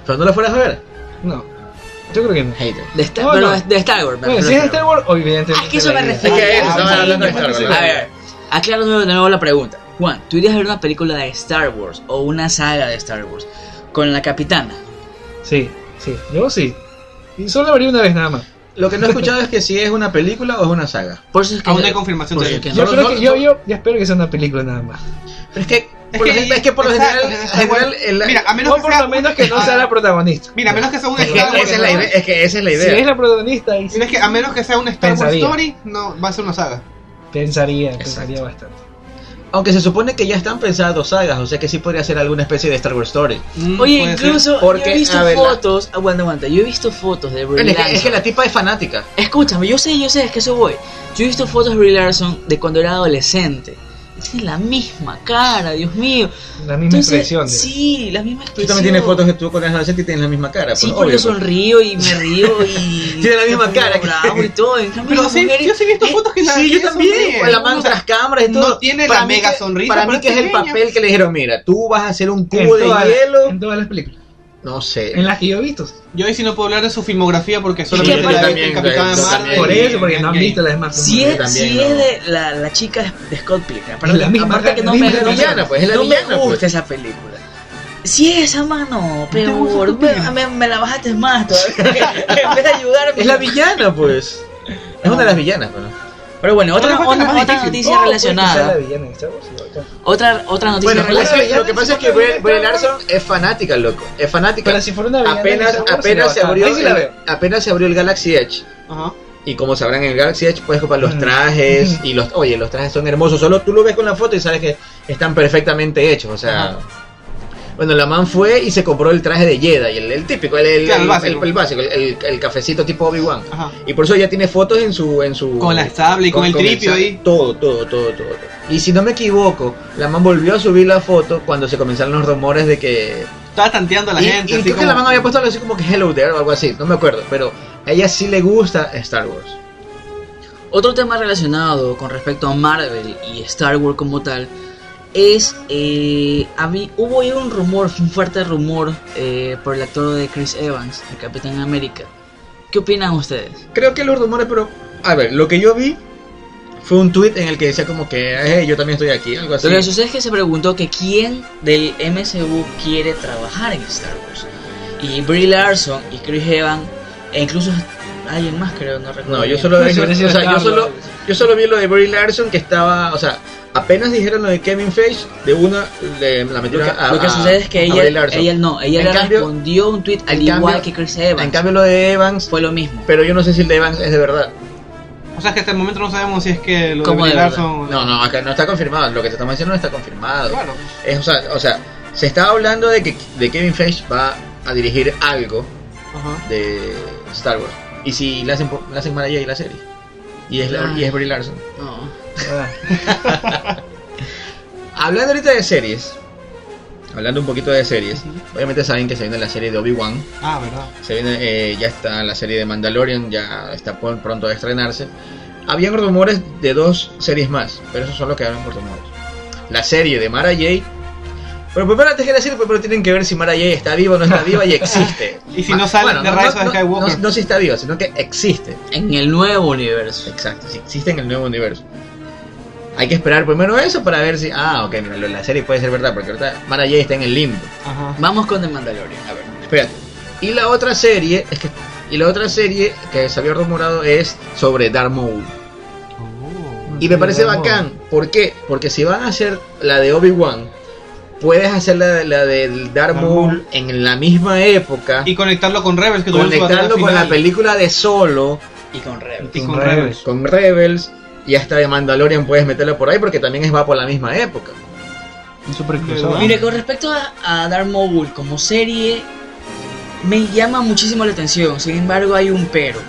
Pero no lo fueras a ver. No. Yo creo que no. Hater. De Star, No, pero no. de, de Star Wars. Bueno, si es Star Wars, evidentemente. Ah, es que eso me la refiero. Es que eso, Ah, estaba sí, hablando de Star Wars. A ver, aclaro de de nuevo la pregunta. Juan, ¿tú irías a ver una película de Star Wars o una saga de Star Wars con la capitana? Sí, sí. Yo sí. Y solo vería una vez nada más. Lo que no he escuchado es que si es una película o es una saga. Por eso es que Aún no hay confirmación de que Yo, No, creo no, que, no. yo, yo, yo espero que sea una película nada más. Pero es que, Es por, que- lo, es que por lo exacto, general, está general, el- Mira, a menos O que por sea lo menos que no sea la protagonista. Mira, a menos que sea un es que Star Wars. esa es la que esa es la Si idea. es la protagonista, y Si es que a menos que sea un Star Wars. Story, no va a ser una saga. pensaría, pensaría bastante. Aunque se supone que ya están pensadas dos sagas, o sea que sí podría ser alguna especie de Star Wars Story. Mm, Oye, ser. incluso Porque, yo he visto ver, fotos. Aguanta, aguanta. Yo he visto fotos de Brie Bueno, es, que, es Larson. que la tipa es fanática. Escúchame, yo sé, yo sé, es que eso voy. Yo he visto fotos de Brie Larson de cuando era adolescente. Tiene la misma cara, Dios mío. La misma Entonces, expresión. de- Sí, la misma Tú expresión. también tienes fotos de tú con el adolescente y tienes la misma cara. Sí, pues, porque obvio, pues. sonrío y me río y. Tiene la misma cara que- bravo y todo. En cambio, Pero sí, mujeres- yo sí he visto eh, fotos que la Sí, que yo también. Con la mano tras cámaras y no todo. tiene Para la mí mega que- sonrisa, Para mí que es el papel que le dijeron, mira, tú vas a hacer un en, cubo de todas- hielo. en todas las películas. No sé. En las que yo he visto. Yo ahí sí no puedo hablar de su filmografía porque que solamente la también, Capitán yo Marvel. también. Por eso, porque no han visto las demás. Si Yo es, también, si no. es de la, la chica de Scott Pilgrim, aparte, la misma aparte que no me, misma no me- villana, pues, es la no villana, me gusta pues. esa película. Si es esa mano, gusta peor, me, me- la bajaste más todavía. en vez de ayudarme. Es la villana, pues. Es una de las villanas, pues. Pero bueno, otra, ¿Cuál fue la otra, noticia Oh, relacionada. villana sí, bacán. Otra, otra noticia Bueno, relacionada. lo que pasa es que Brie, Larson es fanática, loco. Es fanática. Pero si fuera una villana apenas, Star Wars, apenas se abrió sí el, apenas se abrió el Galaxy Edge Ajá. y como sabrán en el Galaxy Edge puedes comprar los Mm. trajes y los oye los trajes son hermosos solo tú lo ves con la foto y sabes que están perfectamente hechos o sea Ajá. Bueno la man fue y se compró el traje de Jedi el, el típico el, el, Claro, el el- básico. el- el básico, el, el- el cafecito tipo Obi Wan Ajá. y por eso ya tiene fotos en su en su Con la sable y con el tripio ahí. todo todo todo todo y si no me equivoco la man volvió a subir la foto cuando se comenzaron los rumores de que Estaba tanteando a la y, gente. y así creo que la man había puesto algo así como que Hello There o algo así, no me acuerdo, pero a ella sí le gusta Star Wars. Otro tema relacionado con respecto a Marvel y Star Wars como tal es eh, habí- hubo ahí un rumor, un fuerte rumor eh, por el actor de Chris Evans, el Capitán América. ¿Qué opinan ustedes? Creo que los rumores, pero a ver, lo que yo vi fue un tweet en el que decía como que "Eh, yo también estoy aquí, algo así. Lo que sucede es que se preguntó que quién del MCU quiere trabajar en Star Wars. Y Brie Larson y Chris Evans, e incluso alguien más creo, no recuerdo. No, yo solo, vi- o sea, yo solo, yo solo vi lo de Brie Larson que estaba, o sea, apenas dijeron lo de Kevin Feige, de una le, la Lo metieron que, a, lo que a- sucede es que ella, ella no, ella En le cambio- respondió un tweet al igual cambio- que Chris Evans. En cambio lo de Evans, fue lo mismo. pero yo no sé si el de Evans es de verdad. O sea que hasta el momento no sabemos si es que lo de. Larson. No, no, acá no está confirmado, lo que te estamos diciendo no está confirmado. Claro. Es, o, sea, o sea, se está hablando de que de Kevin Feige va a dirigir algo Ajá. de Star Wars. Y si le hacen, le hacen Mara Jade la serie. Y es, la- y es Brie Larson. No. Ah, Hablando ahorita de series. Hablando un poquito de series. Obviamente saben que se viene la serie de Obi-Wan. Ah, verdad. Se viene, eh, ya está la serie de Mandalorian, ya está pronto a estrenarse. Habían rumores de dos series más, pero eso solo quedaron por rumores. La serie de Mara Jade. Pero primero antes que decir, primero tienen que ver si Mara Jade está viva o no está viva y existe. Y si no sale de Rise of Skywalker. No, no si está viva, sino que existe. En el nuevo universo. Exacto, si existe en el nuevo universo. Hay que esperar primero eso para ver si. Ah, ok, mira, la serie puede ser verdad, porque ahorita Mara Jade está en el limbo. Ajá. Vamos con The Mandalorian. A ver, espérate. Y la otra serie, es que. Y la otra serie que se había rumorado es sobre Darth Maul. Oh. Y me parece bacán. ¿Por qué? Porque si van a hacer la de Obi-Wan, puedes hacer la, la del Darth Darth Maul en la misma época. Y conectarlo con Rebels, que conectarlo con la película de Solo, Y con Rebels. Y con Con Rebels. Rebels. con Rebels. Y hasta de Mandalorian puedes meterla por ahí porque también es va por la misma época. Mire, con respecto a, a Darth Maul como serie, me llama muchísimo la atención. Sin embargo, hay un pero.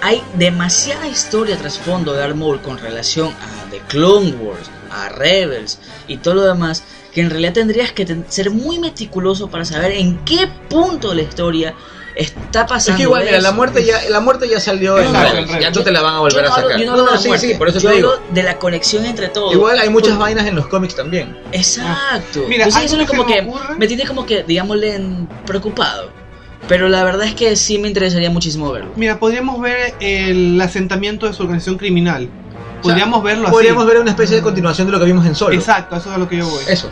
Hay demasiada historia trasfondo de Darth Maul con relación a The Clone Wars, a Rebels y todo lo demás, que en realidad tendrías que ten- ser muy meticuloso para saber en qué punto de la historia está pasando. Es que igual, mira, la muerte ya, la muerte ya salió en Rebels, en Ya no te la van a Yo volver no a hablo- sacar. yo no hablo de la sí, muerte, sí, por eso yo te digo. hablo de la conexión entre todos. Igual hay muchas Por- vainas en los cómics también. Exacto. Mira, Entonces eso es como que me ocurre- me tiene como que, digámosle, en- preocupado. Pero la verdad es que sí me interesaría muchísimo verlo. Mira, podríamos ver el asentamiento de su organización criminal. Podríamos verlo así. Podríamos ver una especie de continuación de lo que vimos en Solo. Exacto, eso es a lo que yo voy. Eso.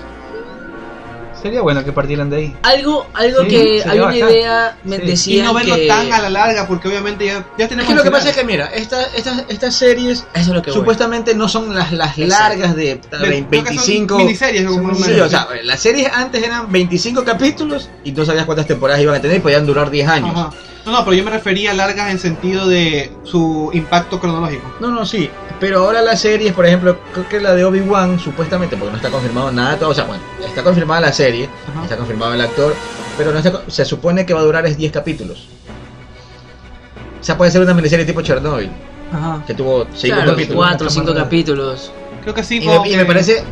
Sería bueno que partieran de ahí. Algo, algo Sí, que sería hay una bacán. idea me Sí. Y decía no verlo que tan a la larga, porque obviamente ya, ya Es tenemos. que lo que pasa es que, mira, esta- estas estas series eso es lo que voy. supuestamente no son las, las largas de De- son 25. miniseries, como Sí, o sea, las series antes eran 25 capítulos y no sabías cuántas temporadas iban a tener y podían durar 10 años. Ajá. No, no, pero yo me refería a largas en sentido de su impacto cronológico. No, no, sí. Pero ahora las series, por ejemplo, creo que la de Obi-Wan, supuestamente, porque no está confirmado nada, todo, o sea, bueno, está confirmada la serie, Ajá. está confirmado el actor, pero no está se supone que va a durar es 10 capítulos. O sea, puede ser una miniserie tipo Chernobyl, Ajá. que tuvo 5 claro, capítulos. cuatro o cinco Cámara. capítulos. Creo que sí. Y me, y me parece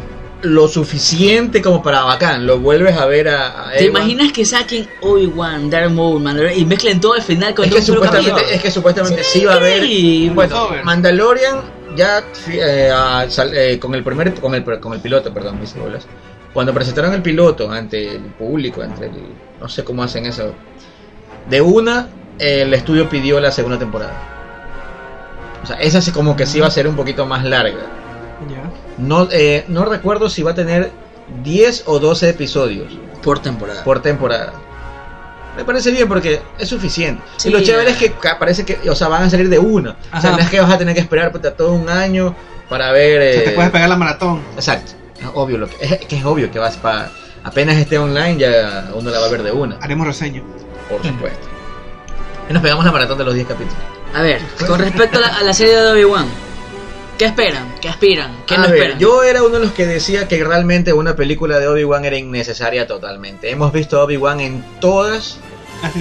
lo suficiente como para bacán. Lo vuelves a ver a. a ¿Te Ewan. imaginas que saquen Obi-Wan, Darth Maul, Mandalorian y mezclen todo al final con Es que, supuestamente, es que supuestamente sí, va a haber. Sí, Bueno. Mandalorian ya eh, a- sal- eh, con el primer con el, con el piloto, perdón, mis bolas. Cuando presentaron el piloto ante el público, entre el, no sé cómo hacen eso. De una, el estudio pidió la segunda temporada. O sea, esa sí como que sí va a ser un poquito más larga. Ya. No, eh, no recuerdo si va a tener 10 o 12 episodios por temporada. por temporada. Me parece bien porque es suficiente. Sí, y lo chévere es que parece que, o sea, van a salir de una. O sea, no es que vas a tener que esperar todo un año para ver. O sea, eh, te puedes pegar la maratón. Exacto. Es obvio lo que es, que es obvio que vas para apenas esté online ya uno la va a ver de una, Haremos reseña. por supuesto. Y nos pegamos la maratón de los 10 capítulos. A ver, con respecto a la, a la serie de Obi-Wan, ¿qué esperan? ¿Qué aspiran? ¿Qué a no ver, esperan? yo era uno de los que decía que realmente una película de Obi-Wan era innecesaria totalmente. Hemos visto a Obi-Wan en todas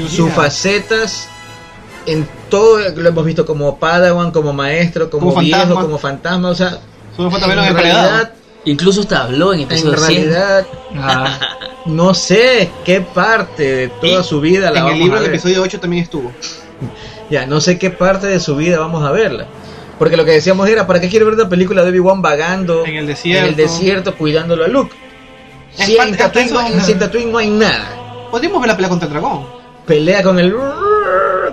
sus facetas, en todo lo hemos visto como Padawan, como maestro, como, Como viejo, fantasma. como fantasma, o sea, Solo en en realidad, Incluso hasta habló en en episodio 100. realidad Ah, no sé qué parte de toda Y su vida la En vamos el libro a del ver. episodio 8 también estuvo. Ya, no sé qué parte de su vida vamos a verla. Porque lo que decíamos era, ¿para qué quiero ver una película de Obi-Wan vagando En el desierto. en el desierto cuidándolo a Luke? Es Si en Tatooine, eso- no- en Tatooine no hay nada. Podríamos ver la pelea contra el dragón. Pelea con el...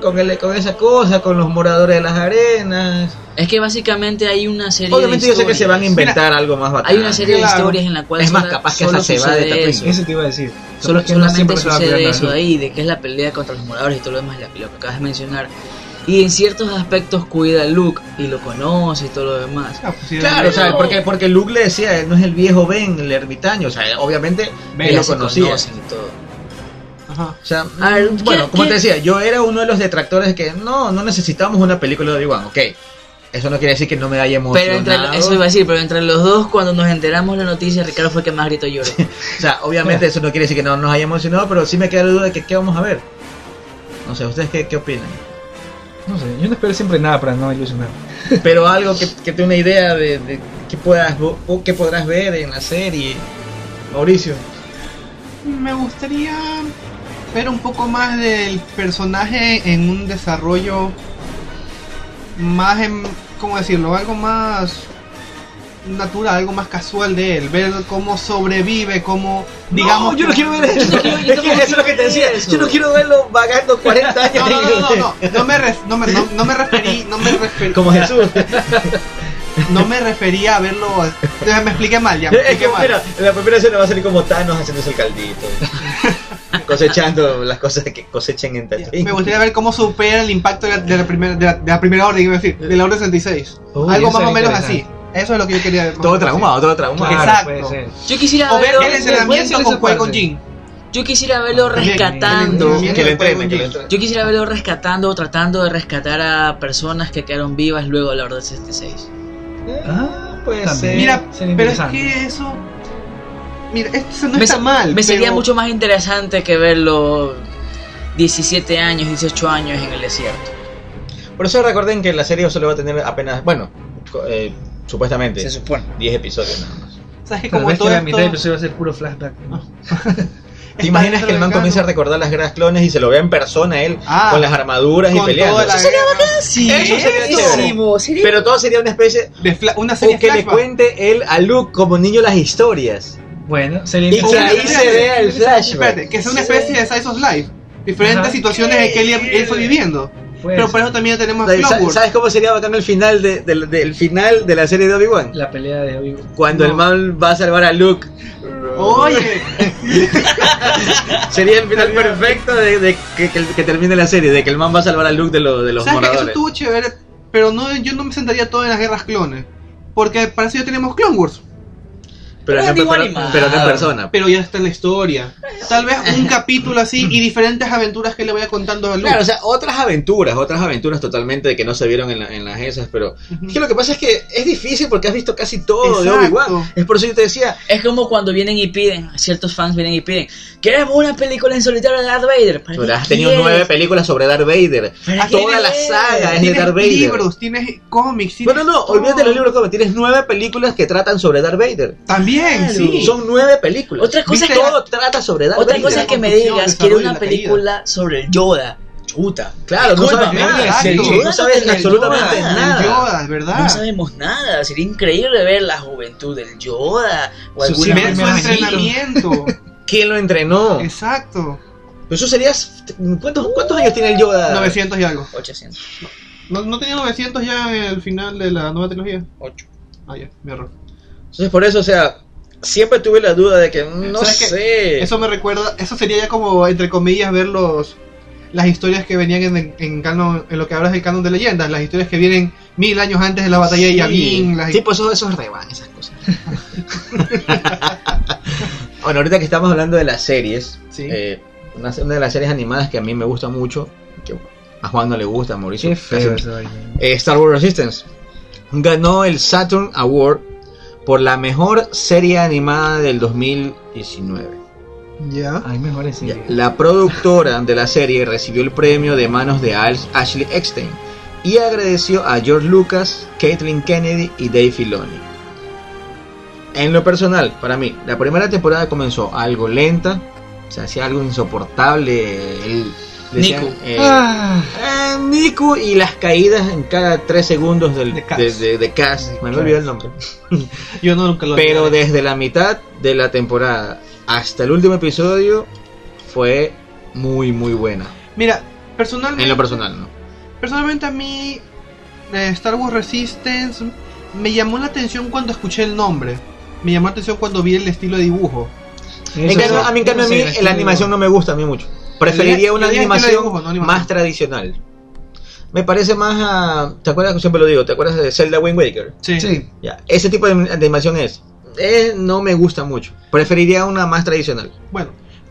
Con, el, con esa cosa, con los moradores de las arenas. Es que básicamente hay una serie Obviamente de yo sé que se van a inventar algo más bacán. Hay una serie de Claro. historias en la cual Es más, sola- capaz que hasta se va de Tatooine. eso. te iba a decir. Solo, solamente sucede eso ahí, de que es la pelea contra los moradores y todo lo demás, lo que acabas de mencionar. Y en ciertos aspectos cuida a Luke y lo conoce y todo lo demás. Ah, pues sí, Claro, o sea, porque, porque Luke le decía, él no es el viejo Ben, el ermitaño, o sea, obviamente Ben, él lo conocía. y todo. Ajá. O sea, A ver, bueno, ¿qué- como qué- te decía, yo era uno de los detractores de que no, no necesitamos una película de Obi-Wan, ok. Eso no quiere decir que no me haya emocionado. Pero entre, eso iba a decir, pero entre los dos, cuando nos enteramos de la noticia, Ricardo fue el que más gritó lloró. O sea, obviamente eso no quiere decir que no nos haya emocionado, pero sí me queda la duda de que qué vamos a ver. No sé, ¿ustedes qué, qué opinan? No sé, yo no espero siempre nada para no ilusionar. Pero algo que, que te dé una idea de, de qué, puedas, o qué podrás ver en la serie. Mauricio. Me gustaría ver un poco más del personaje en un desarrollo más en, ¿cómo decirlo? Algo más natural, algo más casual de él, ver cómo sobrevive, cómo digamos No, yo no quiero ver eso. Yo Es que eso es lo que te decía. eso. Yo no quiero verlo vagando 40 años. No, no, no, no, no, no me, ref- no, me, no, no me referí, no me referí, Como Jesús. no me refería a verlo, me expliqué mal, ya, me Es que, expliqué mal. mira, en la primera escena va a salir como Thanos haciéndose el caldito. cosechando las cosas que cosechen en Tatooine. Me gustaría ver cómo supera el impacto de la, de la primera, de la, de la primera orden, iba a decir, de la orden 66. Uy, Algo más o menos así. Eso es lo que yo quería ver. Todo todo traumado. Claro. Exacto. Puede. Yo quisiera. O ver verlo, el puede entrenamiento con parte. Jinn. yo quisiera verlo rescatando. Que le con que le Qui-Gon entrenen. Yo quisiera verlo rescatando o tratando de rescatar a personas que quedaron vivas luego de la Orden 66. Ah, puede también. ser. Mira, pero es que eso. Mira, eso no me, está mal. me sería mucho más interesante que verlo 17 años, 18 años en el desierto. Por eso recuerden que la serie solo va a tener apenas, bueno, eh, supuestamente, Se supone. 10 episodios nada más. ¿Sabes que como todo que la esto. mitad del episodio va a ser puro flashback. ¿Te imaginas que el man comienza comienza a recordar las guerras clones y se lo vea en persona él Ah, con las armaduras y con peleando? toda la Eso sería guerra, Sí, Eso sería buenísimo, sería- Pero todo sería una especie de una serie o que le flashback. cuente él a Luke como niño las historias. Bueno, sería Y que ahí se vea el flashback. Espérate, que sea una especie de Slice of Life. Diferentes Ajá. situaciones en que él, él fue viviendo. Puede Pero por eso también tenemos ¿Sabes, Clone Wars. sabes cómo sería bacán el final de, del- del final de la serie de Obi-Wan? La pelea de Obi-Wan. Cuando No. el man va a salvar a Luke. Oye, Sería el final perfecto de, de que, que- que termine la serie, de que el man va a salvar a Luke de, lo- de los ¿sabes que Eso moradores. estuvo chévere, pero no, yo no me sentaría todo en las guerras clones. Porque para eso ya tenemos Clone Wars. Pero, Pero no, pero- pero no en persona. Pero ya está en la historia. Tal vez un capítulo así y diferentes aventuras que le vaya contando a Luke. Claro, o sea, otras aventuras, otras aventuras totalmente de que no se vieron en, la- en las esas, pero es que lo que pasa es que es difícil porque has visto casi todo de Exacto. Obi-Wan. Es por eso yo te decía, Es como cuando vienen y piden, ciertos fans vienen y piden, queremos una película en solitario de Darth Vader. ¿Para tú qué has tenido quieres? nueve películas sobre Darth Vader. ¿Para qué Toda la saga es de tienes Darth Vader. libros, tienes cómics. tienes Bueno, no, todo. olvídate de los libros como tienes nueve películas que tratan sobre Darth Vader. También, Claro. sí. Son nueve películas. Otra cosa es que, todo trata sobre Darth otra Vader. cosa es que me digas, quiero una la caída. película sobre el Yoda. Chuta. Claro, no sabes nada. sí, Yoda no sabes absolutamente Yoda. Nada. Yoda, verdad. No sabemos nada. Sería increíble ver la juventud del Yoda o Su así. entrenamiento. ¿Quién lo entrenó? Exacto. Pero eso serías. ¿Cuántos, ¿Cuántos años tiene el Yoda? 900 y algo. 800. ¿No, no tenía 900 ya en el final de la nueva trilogía? 8. Ah, ya, mi error. Entonces, por eso, o sea, siempre tuve la duda de que mm, no sé. Eso me recuerda, eso sería ya como, entre comillas, ver los, las historias que venían en, en, canon, en lo que ahora es el canon de leyendas, las historias que vienen mil años antes de la batalla de. Yavin. las- Sí, pues eso, eso es revan, esas cosas. bueno, ahorita que estamos hablando de las series, Sí. eh, una, una de las series animadas que a mí me gusta mucho, que a Juan no le gusta, a Mauricio. Qué feo eh, Star Wars Resistance ganó el Saturn Award por la mejor serie animada del 2019. Ya. Hay mejores Ya, series. La productora de la serie recibió el premio de manos de Al- Ashley Eckstein y agradeció a George Lucas, Caitlin Kennedy y Dave Filoni. En lo personal, para mí, la primera temporada comenzó algo lenta, se hacía algo insoportable. El, Niku. eh, Ah, eh, Niku y las caídas en cada tres segundos del, De Cass. de, de- de Cass. Me Cass. olvidé el nombre. Yo no nunca lo Pero desde la mitad de la temporada hasta el último episodio fue muy muy buena. Mira, personalmente. En lo personal, ¿no? Personalmente a mí eh, Star Wars Resistance me llamó la atención cuando escuché el nombre. Me llamó la atención cuando vi el estilo de dibujo. Eso a mí, en cambio, a mí la animación no me gusta a mí mucho. Preferiría una animación dibujo, no animación. más tradicional. Me parece más a... ¿Te acuerdas que siempre lo digo? ¿Te acuerdas de Zelda Wind Waker? Sí. Ya, ese tipo de de animación es. Eh, no me gusta mucho. Preferiría una más tradicional. Bueno,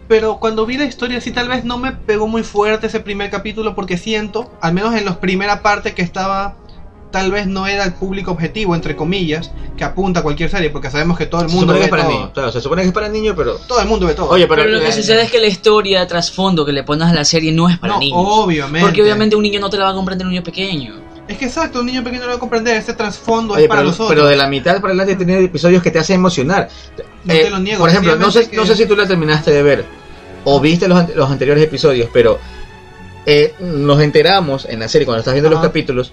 pero cuando vi la historia sí tal vez no me pegó muy fuerte ese primer capítulo porque siento, al menos en la primera parte que estaba, tal vez no era el público objetivo, entre comillas, que apunta a cualquier serie, porque sabemos que todo el Se mundo supone que ve es para todo. niños. Claro, se supone que es para niños, pero... Todo el mundo ve todo. Oye, pero... Pero, lo que eh, sucede es que la historia trasfondo que le pones a la serie no es para no, niños. obviamente. Porque obviamente un niño no te la va a comprender un niño pequeño. Es que exacto, un niño pequeño no va a comprender, ese trasfondo Oye, es para pero, nosotros. pero de la mitad para adelante tiene episodios que te hacen emocionar. No Eh, te lo niego, Por ejemplo, no sé, no sé si tú la terminaste de ver o viste los, los anteriores episodios, pero eh, nos enteramos en la serie cuando estás viendo los capítulos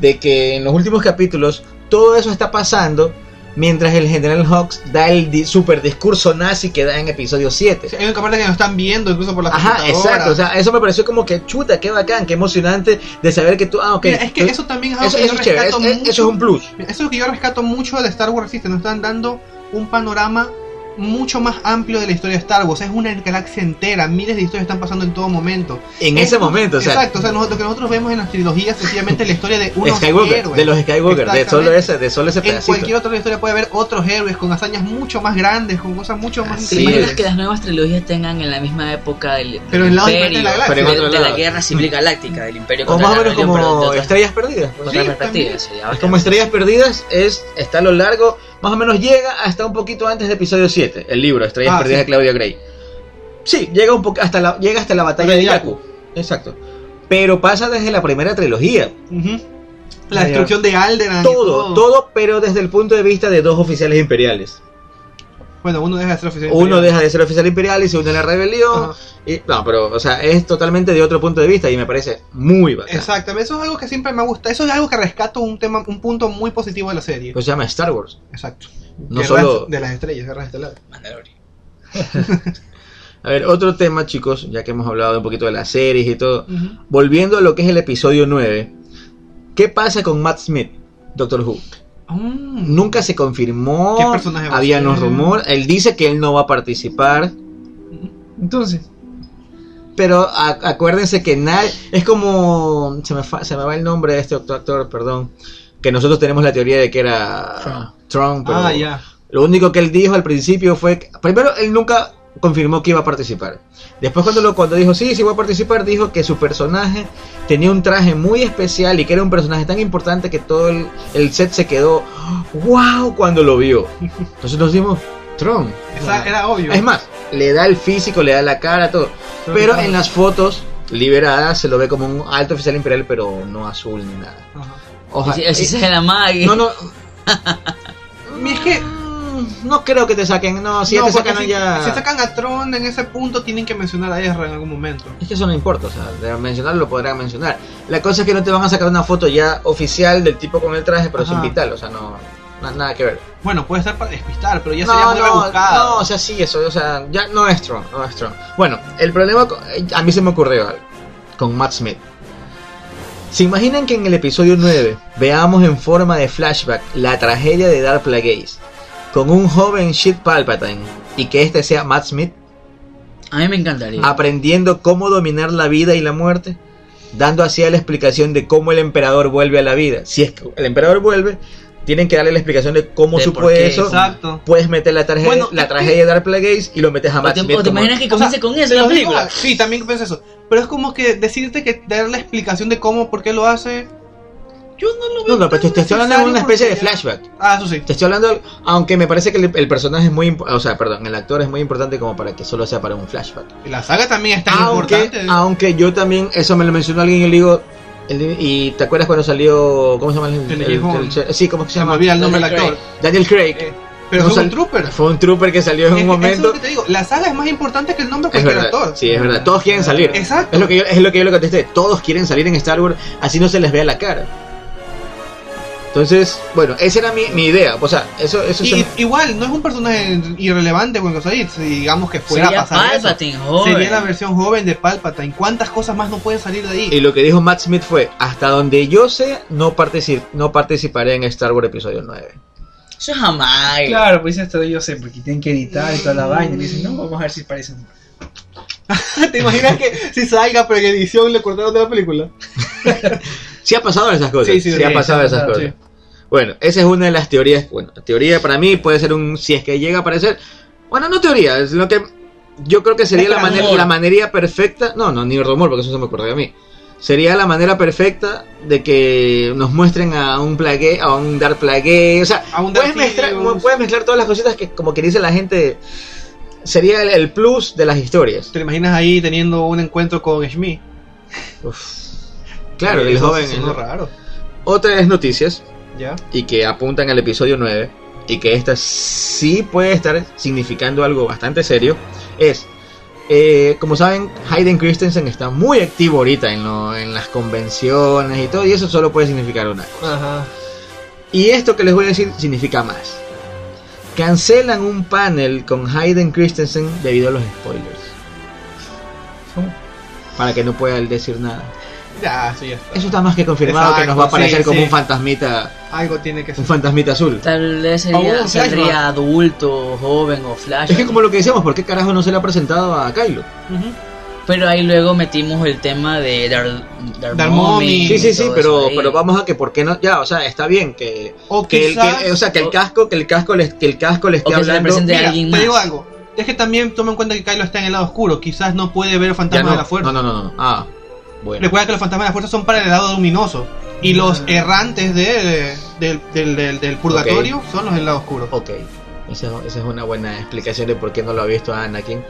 de que en los últimos capítulos todo eso está pasando mientras el general Hawks da el di- super discurso nazi que da en episodio 7. Sí, Hay una parte que nos están viendo incluso por la Ajá, exacto. O sea, eso me pareció como que chuta, qué bacán, qué emocionante de saber que tú. Ah, ok. Mira, es que tú- eso también es algo eso, que eso yo chévere, rescato es- es- mucho. eso es un plus. Eso es lo que yo rescato mucho de Star Wars Resistance. Nos están dando un panorama mucho más amplio de la historia de Star Wars. Es una galaxia entera. Miles de historias están pasando en todo momento. En Es ese momento, o sea, Exacto. O sea, nosotros, lo que nosotros vemos en las trilogías es sencillamente la historia de unos Skywalker, héroes. de los Skywalker, de solo ese, de solo ese En pedacito. cualquier otra historia puede haber otros héroes con hazañas mucho más grandes, con cosas mucho más Así ¿Te Sí, imaginas es. que las nuevas trilogías tengan en la misma época del, Pero del en lados imperio, de la galaxia. Pero en de, otro de la lado. guerra civil galáctica, del imperio O más o la menos pero como Estrellas Perdidas. otra Sí, bacán. Como Estrellas Perdidas es está a lo largo, más o menos llega hasta un poquito antes de episodio 7, el libro Estrellas Ah, Perdidas sí. de Claudia Gray. Sí, llega un hasta la llega hasta la batalla De. Jakku. Exacto. Pero pasa desde la primera trilogía. La destrucción de Alderaan. y Todo, todo, pero desde el punto de vista de dos oficiales imperiales. Bueno, uno deja de ser oficial. Uno imperial. deja de ser oficial imperial y se une a la rebelión. Y, no, pero, o sea, es totalmente de otro punto de vista y me parece muy bacán. Exactamente, eso es algo que siempre me gusta. Eso es algo que rescato un tema, un punto muy positivo de la serie. Pues se llama Star Wars. Exacto. No Guerras solo- de las estrellas, guerras estelares. Mandalorian. A ver, otro tema, chicos, ya que hemos hablado un poquito de las series y todo. Volviendo a lo que es el episodio 9. ¿Qué pasa con Matt Smith, Doctor Who? Mm. Nunca se confirmó. ¿Qué personaje va Había unos rumores. Él dice que él no va a participar. Entonces, Pero a- acuérdense que nadie. Es como. Se me, fa- se me va el nombre de este otro actor, perdón. Que nosotros tenemos la teoría de que era. Trump. Trump, pero Ah, ya. Lo único que él dijo al principio fue. que- primero, él nunca confirmó que iba a participar. Después, cuando, lo, cuando dijo sí, sí voy a participar, dijo que su personaje tenía un traje muy especial y que era un personaje tan importante que todo el, el set se quedó. ¡Wow! cuando lo vio. Entonces nos dimos. Trump. Esa- era obvio. Es más, le da el físico, le da la cara, todo. Pero en las fotos liberadas se lo ve como un alto oficial imperial, pero no azul ni nada. Ojalá. Así se la mague. No, no. Es que- No creo que te saquen. No, si ya te sacan si, ya. si sacan a Tron en ese punto, tienen que mencionar a Ezra en algún momento. Es que eso no importa, o sea, de mencionarlo lo podrán mencionar. La cosa es que no te van a sacar una foto ya oficial del tipo con el traje, pero Ajá. sin vital, o sea, no. na- nada que ver. Bueno, puede ser para despistar, pero ya sería No, muy no, rebuscado. no, o sea, sí, eso, o sea, ya no es Tron, no es Tron. Bueno, el problema, con- a mí se me ocurrió algo con Matt Smith. ¿Se imaginan que en el episodio 9 veamos en forma de flashback la tragedia de Dark Plagueis? Con un joven Shit Palpatine y que este sea Matt Smith A mí me encantaría. aprendiendo cómo dominar la vida y la muerte, dando así la explicación de cómo el emperador vuelve a la vida. Si es que el emperador vuelve, tienen que darle la explicación de cómo De eso. Exacto. Puedes meter la, tragedia Bueno, la tragedia de Dark Plagueis y lo metes a ¿O Matt te, Smith. o te imaginas que O sea, comience con eso la digo, película? Sí, también pienso eso. Pero es como que decirte que dar la explicación de cómo, por qué lo hace. Yo no lo veo. No, no, pero te, estoy hablando de una especie de flashback. Ah, eso sí. Te estoy hablando, aunque me parece que el, el personaje es muy, o sea, perdón, el actor es muy importante como para que solo sea para un flashback. Y la saga también es tan Aunque, importante. aunque yo también, eso me lo mencionó alguien y le digo, el- y te acuerdas cuando salió, ¿cómo se llama? El, El sí, ¿cómo se Se me llama? olvida el nombre del Daniel actor. Daniel Craig. Eh, pero No fue un trooper. Fue un trooper que salió en Es- un Eso es momento. lo que te digo. La saga es más importante que el nombre de cualquier verdad, actor. sí, es verdad. Todos quieren salir. Exacto. Es lo que yo, es lo que yo le contesté. Todos quieren salir en Star Wars, así no se les vea la cara. Entonces, bueno, esa era mi, mi idea. O sea, eso, eso Y, se- igual, no es un personaje irrelevante cuando salir. Si digamos que fuera Sería a pasar eso. Palpatine, joven. Sería la versión joven de Palpatine. ¿Cuántas cosas más no pueden salir de ahí? Y lo que dijo Matt Smith fue, hasta donde yo sé, no, particip- no participaré en Star Wars Episodio 9. Eso jamás. Claro, pues esto yo sé, porque tienen que editar y toda la vaina. Y dicen, no, vamos a ver si parecen. ¿Te imaginas que si salga pero en edición le cortaron de la película? Sí ha pasado esas cosas. Sí, Sí, sí, sí, ha pasado esas cosas. Bueno, esa es una de las teorías. Bueno, teoría para mí puede ser un... Si es que llega a aparecer... Bueno, no teoría, es lo que... Yo creo que sería la, manera, la manera perfecta... No, no, ni rumor, porque eso se me ocurrió a mí. Sería la manera perfecta de que nos muestren a un plague, a un Dark Plague, o sea, A un puedes mezclar, puedes mezclar todas las cositas que como que dice la gente sería el, el plus de las historias. ¿Te imaginas ahí teniendo un encuentro con Shmi? Claro, el joven. suena raro. Otras noticias ¿Ya? y que apuntan al episodio 9 y que esta sí puede estar significando algo bastante serio es eh, como saben Hayden Christensen está muy activo ahorita en, lo- en las convenciones y todo y eso solo puede significar una cosa Ajá. y esto que les voy a decir significa más cancelan un panel con Hayden Christensen debido a los spoilers para que no pueda él decir nada Ya, eso ya está. eso está más que confirmado que nos va a aparecer sí, como sí. un fantasmita Algo tiene que ser. un fantasmita azul Tal vez O sería, flashback. saldría adulto, joven o flash. Es que como lo que decíamos, ¿por qué carajo no se le ha presentado a Kylo? Pero ahí luego metimos el tema de Dar, Dar, Dar Mommy Mommy. y Sí, sí, sí, pero, pero vamos a que por qué no, ya, o sea, está bien que, O que, el, que- o sea, que el casco, que el casco le, que el casco le esté se hablando. Mira, alguien te más. digo algo. Es que también toma en cuenta que Kylo está en el lado oscuro. Quizás no puede ver fantasmas no, de la fuerza. no, no, no, no. Ah, bueno. Recuerda que los fantasmas de la fuerza son para el lado luminoso. Y los errantes de, del, del, del, del purgatorio son los del lado oscuro. Ok, esa, esa es una buena explicación de por qué no lo ha visto a Anakin.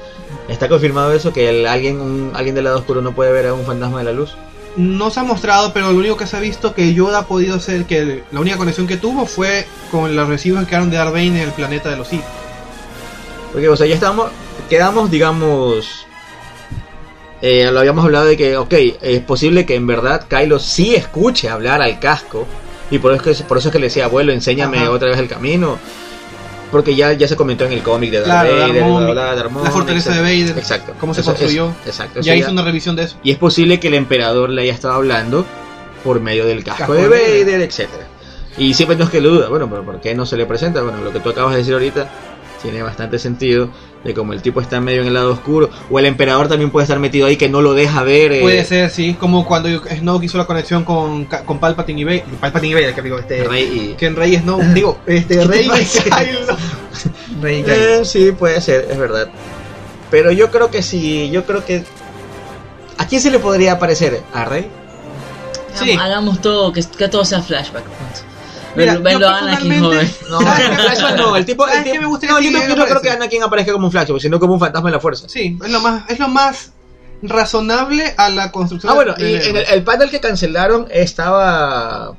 ¿Está confirmado eso? Que el, alguien, un, alguien del lado oscuro no puede ver a un fantasma de la luz. No se ha mostrado, pero lo único que se ha visto que Yoda ha podido hacer, que la única conexión que tuvo fue con los residuos que quedaron de Darth Bane en el planeta de los Sith. Porque, o sea, ya estamos, quedamos, digamos, eh, lo habíamos hablado de que, ok, es posible que en verdad Kylo sí escuche hablar al casco, y por eso es que, por eso es que le decía, abuelo, enséñame Ajá. otra vez el camino, porque ya, ya se comentó en el cómic de Darth Claro, Vader, la fortaleza de Vader, exacto, cómo se Eso- construyó. eso- exacto, Ya ya- hizo una revisión de eso. y es posible que el emperador le haya estado hablando por medio del casco, Casco de de Vader. Vader, etcétera. Y siempre no es que duda, bueno, pero ¿por qué no se le presenta? Bueno, lo que tú acabas de decir ahorita tiene bastante sentido, de como el tipo está medio en el lado oscuro, o el emperador también puede estar metido ahí que no lo deja ver. eh, Puede ser, sí, como cuando Snoke hizo la conexión con, con Palpatine y Vader. Palpatine y Vader, que digo, este. Rey y- Que en Rey Snoke, digo, este, Rey y Kylo. Rey y Kylo. Eh, sí, puede ser, es verdad. Pero yo creo que sí, yo creo que... ¿A quién se le podría aparecer? ¿A Rey? Sí. Hagamos todo, que, que todo sea flashback. punto. Mira, yo a Anakin joven. No, Flashback no, el tipo... el ¿Sabes qué tipo- me gustaría no, yo, no, yo no aparece? creo que Anakin aparezca como un flash, sino como un fantasma de la fuerza. Sí, es lo más, es lo más razonable a la construcción Ah, bueno, de- y de- en el, el panel que cancelaron estaba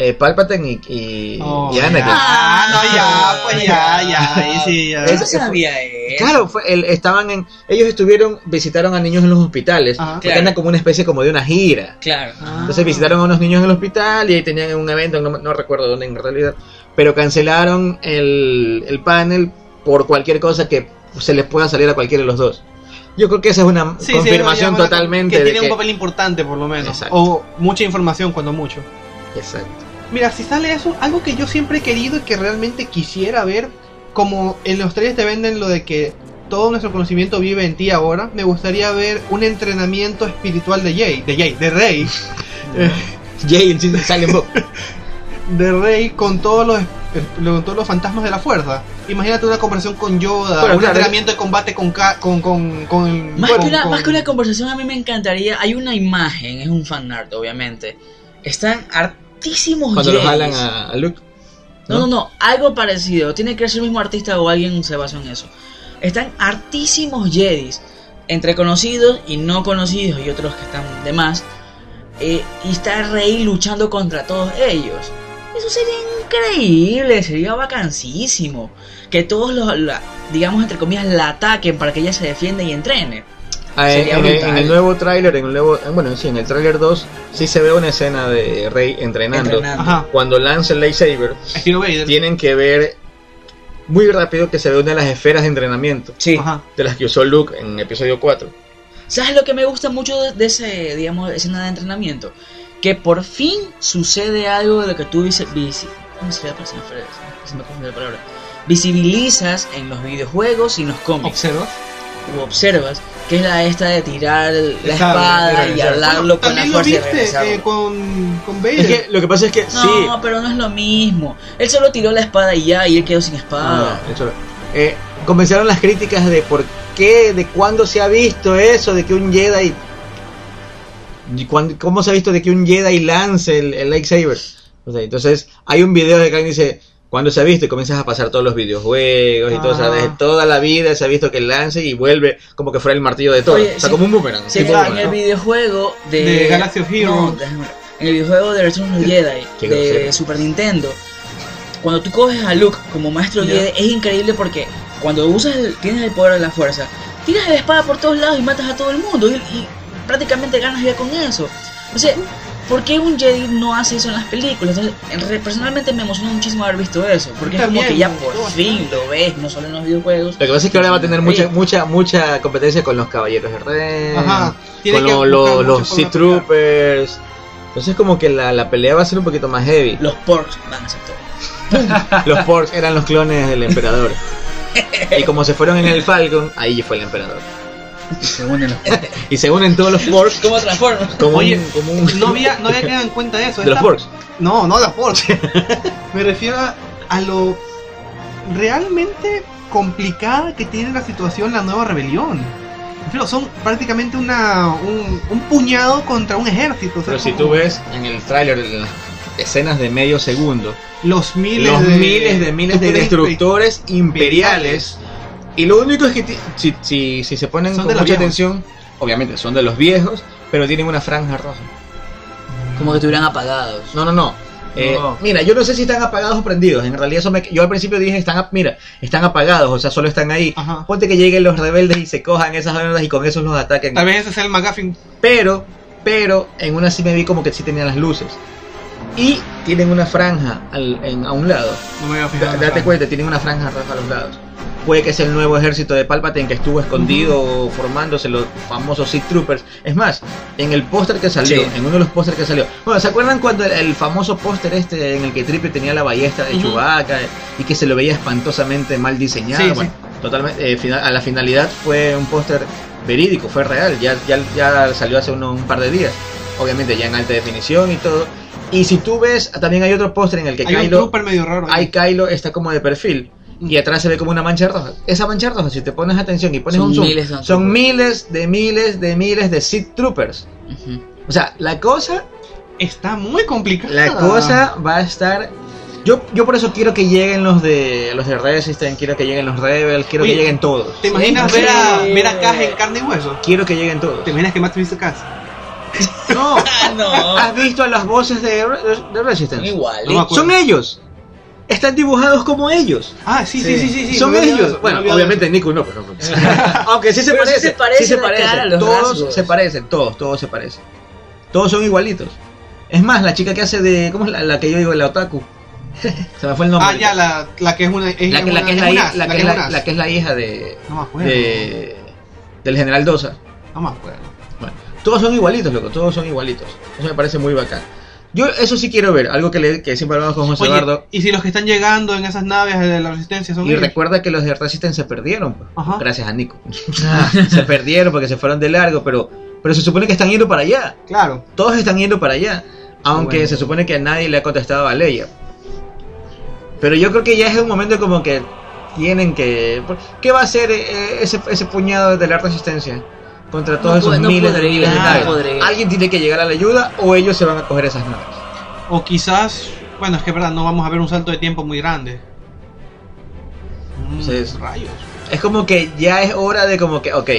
eh, Palpatine y, y, Oh, y Anakin. Ah, no, ya, pues ya, ya, ahí sí, ya. Eso sabía él. Claro, fue, el- estaban en, ellos estuvieron, visitaron a niños en los hospitales, Ajá. porque Claro. andan como una especie como de una gira. Claro. Entonces visitaron a unos niños en el hospital y ahí tenían un evento, no, no recuerdo dónde en realidad, pero cancelaron el, el panel por cualquier cosa que se les pueda salir a cualquiera de los dos. Yo creo que esa es una Sí, sí, confirmación totalmente Que de tiene que... un papel importante, por lo menos. Exacto. O mucha información, cuando mucho. Exacto. Mira, si sale eso, algo que yo siempre he querido y que realmente quisiera ver, como en los trailers te venden lo de que todo nuestro conocimiento vive en ti ahora, me gustaría ver un entrenamiento espiritual de Jay, de Jay, de Rey, Jay en sí sale un poco. de Rey con todos los con todos los fantasmas de la fuerza. Imagínate una conversación con Yoda, un claro, entrenamiento de combate con Ka- con con con, Más, con- que una, con- más que una conversación, a mí me encantaría. Hay una imagen, es un fanart, obviamente. Están hartísimos Cuando los Jedis. jalan a, a Luke. No, no, no, algo parecido. Tiene que ser el mismo artista o alguien se basó en eso. Están hartísimos Jedis, entre conocidos y no conocidos, y otros que están de más. eh, y está Rey luchando contra todos ellos. Eso sería increíble, sería vacancísimo. Que todos los, la- digamos, entre comillas, la ataquen para que ella se defienda y entrene. Ah, en, el, brutal. en el nuevo tráiler, en el nuevo, eh, bueno, sí, en el tráiler 2 sí se ve una escena de Rey entrenando. Entrenando. Ajá, Cuando lanza el lightsaber, tienen que ver muy rápido que se ve una de las esferas de entrenamiento Sí. Ajá. de las que usó Luke en episodio 4. ¿Sabes lo que me gusta mucho de, ese, digamos, escena de entrenamiento? Que por fin sucede algo de lo que tú visi, visi- ¿cómo sería la palabra? Se me confunde la palabra. Visibilizas en los videojuegos y en los cómics. Observas. Observas, que es la esta de tirar la espada y hablarlo con la lo fuerza y viste eh, con, con Vader. Es que lo que pasa es que No, sí. pero no es lo mismo. Él solo tiró la espada y ya, y él quedó sin espada. Ah, eso- eh, comenzaron las críticas de por qué, de cuándo se ha visto eso, de que un Jedi. y ¿Cómo se ha visto de que un Jedi lance el, el lightsaber? O sea, entonces, hay un video de que alguien dice. Cuando se ha visto y comienzas a pasar todos los videojuegos y todo, o sea, Ah. desde toda la vida se ha visto que lance y vuelve como que fuera el martillo de todo. Oye, o sea, sí. como un boomerang. Sí, tipo en boomerang. el videojuego de, De Galaxy of Heroes. No, en el videojuego de Return of the Jedi Qué de grosero. Super Nintendo, cuando tú coges a Luke como maestro Ya. Jedi es increíble porque cuando usas el- tienes el poder de la fuerza, tiras la espada por todos lados y matas a todo el mundo y, y prácticamente ganas ya con eso. O sea, ¿por qué un Jedi no hace eso en las películas? Entonces, personalmente me emociona muchísimo haber visto eso, porque es como que ya por fin lo ves, no solo en los videojuegos. Lo que pasa es que ahora va a tener mucha, mucha, mucha competencia con los caballeros de Ren, con lo- los Sea. Troopers. Entonces como que la, la pelea va a ser un poquito más heavy. Los porks van a hacer todo. Los Porks eran los clones del emperador. Y como se fueron en el Falcon, ahí fue el emperador. Y se unen todos los Porks ¿Cómo transformas? como Oye, un, como un- No había, no había quedado en cuenta eso. de los Porks. No, no los Porks. Me refiero a, a lo realmente complicada que tiene la situación la nueva rebelión. Son prácticamente una, un, un puñado contra un ejército. o sea, Pero si como tú ves en el tráiler, en las escenas de medio segundo, los miles los de miles de miles de destructores imperiales. Y lo único es que si, si, si se ponen Son con mucha viejos. atención, obviamente son de los viejos, pero tienen una franja roja. Como que estuvieran apagados. No, no, no. Eh, No. Mira, yo no sé si están apagados o prendidos. En realidad, eso me- yo al principio dije, están, mira, están apagados, o sea, solo están ahí. Ajá. Ponte que lleguen los rebeldes y se cojan esas ondas y con eso los ataquen. Tal vez ese sea el McGuffin. Pero, pero, en una sí me vi como que sí tenían las luces. Y tienen una franja al- en- a un lado. No me fijado. Da- en Date cuenta, tienen una franja roja a los lados. Puede que sea el nuevo ejército de Palpatine que estuvo escondido formándose los famosos Sith Troopers. Es más, en el póster que salió, Sí. en uno de los pósters que salió. Bueno, ¿se acuerdan cuando el, el famoso póster este en el que Triple tenía la ballesta de Ujú. Chewbacca y que se lo veía espantosamente mal diseñado? Sí, Bueno, totalmente. eh, final- a la finalidad fue un póster verídico, fue real. Ya, ya, ya salió hace uno- un par de días. Obviamente ya en alta definición y todo. Y si tú ves, también hay otro póster en el que Hay un Kylo, trooper medio raro. ahí. hay Kylo está como de perfil y atrás se ve como una mancha roja. Esa mancha roja, si te pones atención y pones Son un zoom, miles de son troopers. miles de miles de miles de Sith Troopers. Ujú. O sea, la cosa, Está muy complicada. la cosa va a estar. Yo, yo por eso quiero que lleguen los de los de Resistance, quiero que lleguen los Rebels, quiero Oye, que lleguen todos. ¿Te imaginas Sí. ver, a, ver a Caja en carne y hueso? Quiero que lleguen todos. ¿Te imaginas que Matt hizo caso? No, Ah, no. ¿has visto a las voces de, de Resistance? Igual. No. Son ellos. Están dibujados como ellos. Ah, sí, sí, sí, sí. sí, Son ellos. bueno, obviamente. Nico no, pero aunque sí se Pero sí parece, se parece sí se parece. cara, los todos rasgos. se parecen, todos, todos se parecen. Todos son igualitos. Es más, la chica que hace de ¿cómo es la, la que yo digo la otaku? se me fue el nombre. Ah, ya, la, la que es una. Es la, que, la una- que es es la, que es la, que es la hija de, No me acuerdo. de del general Dosa. No me acuerdo. Todos son igualitos, loco, todos son igualitos. Eso me parece muy bacán. Yo eso sí quiero ver, algo que, le, que siempre hablamos con José Oye, Eduardo. y si los que están llegando en esas naves de la resistencia son Y ellos? recuerda que los de Resistance se perdieron, pues. Ajá. gracias a Nico. se perdieron porque se fueron de largo, pero, pero se supone que están yendo para allá. Claro. Todos están yendo para allá. Aunque Bueno. se supone que nadie le ha contestado a Leia. Pero yo creo que ya es un momento como que tienen que... ¿Qué va a hacer eh, ese, ese puñado de la resistencia? Contra todos No esos puede- no miles de miles naves. Alguien tiene que llegar a la ayuda o ellos se van a coger esas naves. O quizás, bueno, es que es verdad, no vamos a ver un salto de tiempo muy grande. Mm, Entonces, rayos. Es como que ya es hora de como que, ok,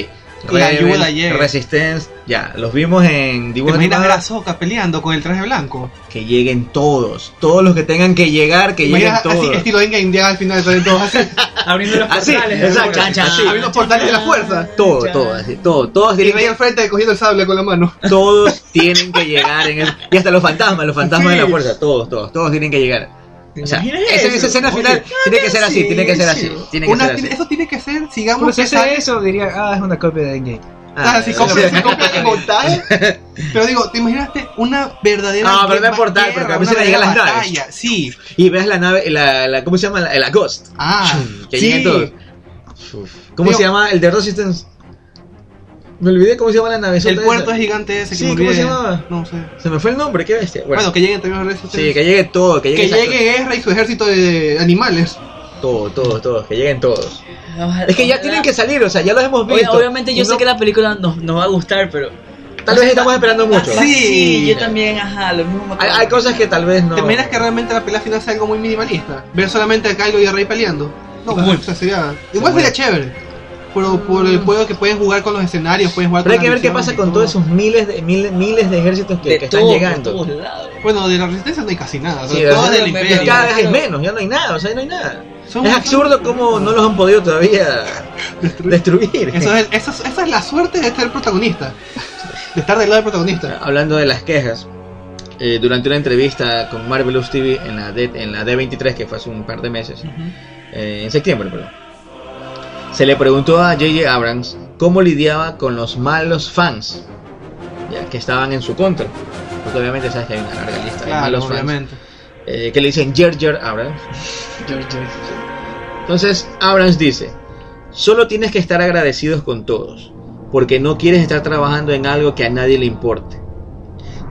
La Rebel, ayuda llega. Resistance, ya, los vimos en ¿Te dibujos imaginas ver a Ahsoka peleando con el traje blanco? que lleguen todos, todos los que tengan que llegar, que lleguen Imaginas así, todos. estilo Endgame, ya al final salen todos así. Abriendo los Así, portales. exacto, Chan, chan, así. Abriendo los portales de la fuerza. Todo, todo, así, todo, todos Y tienen, Rey al frente cogiendo el sable con la mano. que, todos tienen que llegar en el, y hasta los fantasmas, los fantasmas de la Sí. fuerza, todos, todos, todos tienen que llegar. O sea, esa, escena Oye, final tiene que ser así, tiene que ser así, tiene que Una- ser así. Eso tiene que ser, sigamos si hace sale- eso, diría, ah, es una copia de Endgame. Ah, si sí, compras sí. si compras. Pero digo, ¿te imaginaste una verdadera No, pero no portal, porque a veces le llegan las naves. Sí. Y ves la nave, la, la ¿cómo se llama? La, la Ghost. Ah, que sí. todos. ¿Cómo Digo- se llama? El de Resistance. Me olvidé cómo se llama la nave. El puerto es gigante ese que Sí, me ¿cómo olvidé. se llamaba? No sé. Se me fue el nombre, qué bestia. Bueno, Bueno, que lleguen también los sí, que llegue todo, que llegue, que esa- llegue Ezra y su ejército de animales. todo, todo, todo, que lleguen todos. Ojalá- Es que ya ojalá- tienen que salir, o sea, ya los hemos Oye, visto. obviamente yo Y sé que la película nos, nos va a gustar, pero... Tal vez estamos esperando mucho. Sí, Sí. yo también, ajá, lo mismo Hay, hay cosas que tal vez no. ¿Te imaginas que realmente la pelea final sea algo muy minimalista? Ver solamente a Kylo y a Rey peleando. No, Ujú. o sea, sería. Igual sería chévere. Por, por el juego que pueden jugar con los escenarios, pueden jugar Pero hay que ver qué pasa con todo. todos esos miles de miles, miles de ejércitos que, de que están todo, llegando. Bueno, de la resistencia no hay casi nada. Sí, todo es del resistencia- imperio. Cada vez hay menos, ya no hay nada, o sea, no hay nada. Son- es absurdo cómo no los han podido todavía destruir. Eso es, eso es- esa es la suerte de ser protagonista. De estar del lado del protagonista. Hablando de las quejas, eh, durante una entrevista con Marvelous TV en la, D, en la D23, que fue hace un par de meses, eh, en septiembre, perdón, se le preguntó a J.J. Abrams cómo lidiaba con los malos fans ya, que estaban en su contra. Porque obviamente sabes que hay una larga lista de Claro, malos fans eh, que le dicen Jar Abrams. Entonces Abrams dice, solo tienes que estar agradecidos con todos, porque no quieres estar trabajando en algo que a nadie le importe.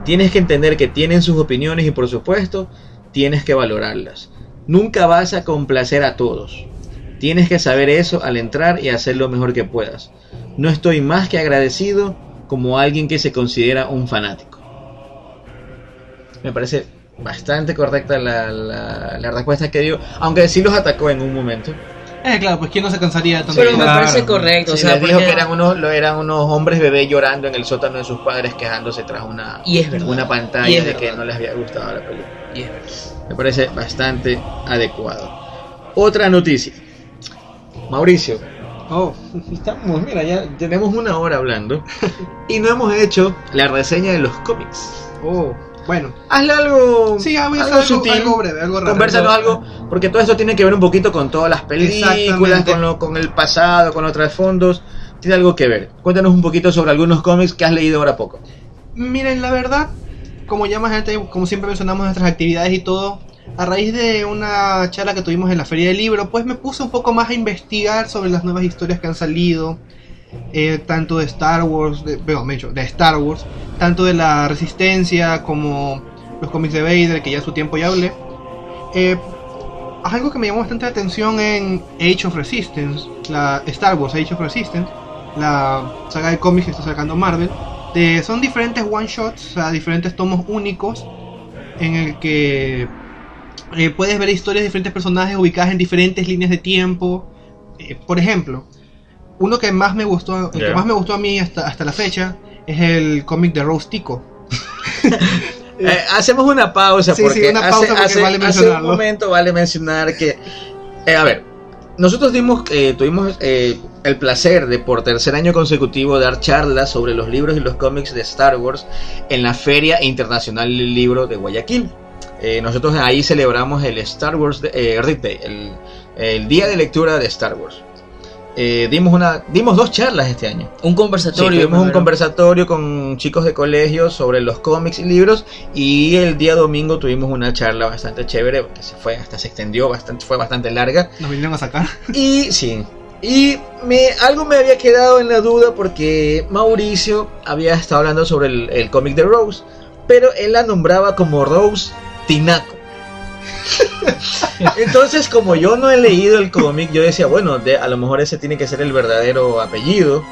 Tienes que entender que tienen sus opiniones y por supuesto tienes que valorarlas. Nunca vas a complacer a todos. Tienes que saber eso al entrar y hacer lo mejor que puedas. No estoy más que agradecido como alguien que se considera un fanático. Me parece bastante correcta la, la- la respuesta que dio, aunque sí los atacó en un momento. Eh, claro, pues quién no se cansaría tanto. Pero me parece correcto, Sí, o sea, les dijo porque- que eran unos, lo- eran unos hombres bebés llorando en el sótano de sus padres quejándose tras una, Y es una Y pantalla es de que no les había gustado la película. Y es verdad. Me parece bastante adecuado. Otra noticia. Mauricio, Oh, estamos, mira, ya tenemos una hora hablando y no hemos hecho la reseña de los cómics. oh. Bueno, Hazle algo, sí, algo, algo sutil. algo breve, algo raro. Conversanos algo, porque todo esto tiene que ver un poquito con todas las películas, con, lo, con el pasado, con los trasfondos. Tiene algo que ver. Cuéntanos un poquito sobre algunos cómics que has leído ahora poco. Miren, la verdad, como ya más gente, como siempre mencionamos nuestras actividades y todo, a raíz de una charla que tuvimos en la Feria del Libro, pues me puse un poco más a investigar sobre las nuevas historias que han salido, eh, tanto de Star Wars, de, bueno, me dicho, de Star Wars, tanto de la Resistencia como los cómics de Vader, que ya su tiempo ya hablé. Eh, algo que me llamó bastante la atención en Age of Resistance, la Star Wars Age of Resistance, la saga de cómics que está sacando Marvel, de- son diferentes one shots, o sea, diferentes tomos únicos en el que eh, puedes ver historias de diferentes personajes ubicadas en diferentes líneas de tiempo. Eh, por ejemplo, uno que más me gustó, el que más me gustó a mí hasta, hasta la fecha es el cómic de Rose Tico. Eh, hacemos una pausa Sí, porque, sí, una pausa hace, porque hace- vale hace un momento vale mencionar que, eh, a ver, nosotros dimos, eh, tuvimos eh, el placer de por tercer año consecutivo dar charlas sobre los libros y los cómics de Star Wars en la Feria Internacional del Libro de Guayaquil. Eh, nosotros ahí celebramos el Star Wars eh, Read Day, el, el día de lectura de Star Wars. eh, dimos una dimos dos charlas este año. Un Sí, conversatorio. tuvimos un conversatorio con chicos de colegio sobre los cómics y libros y el día domingo tuvimos una charla bastante chévere que se fue hasta se extendió bastante fue bastante larga Nos vinieron a sacar. y sí y me algo me había quedado en la duda porque Mauricio había estado hablando sobre el, el cómic de Rose pero él la nombraba como Rose Tinaco entonces como yo no he leído el cómic yo decía bueno de- a lo mejor ese tiene que ser el verdadero apellido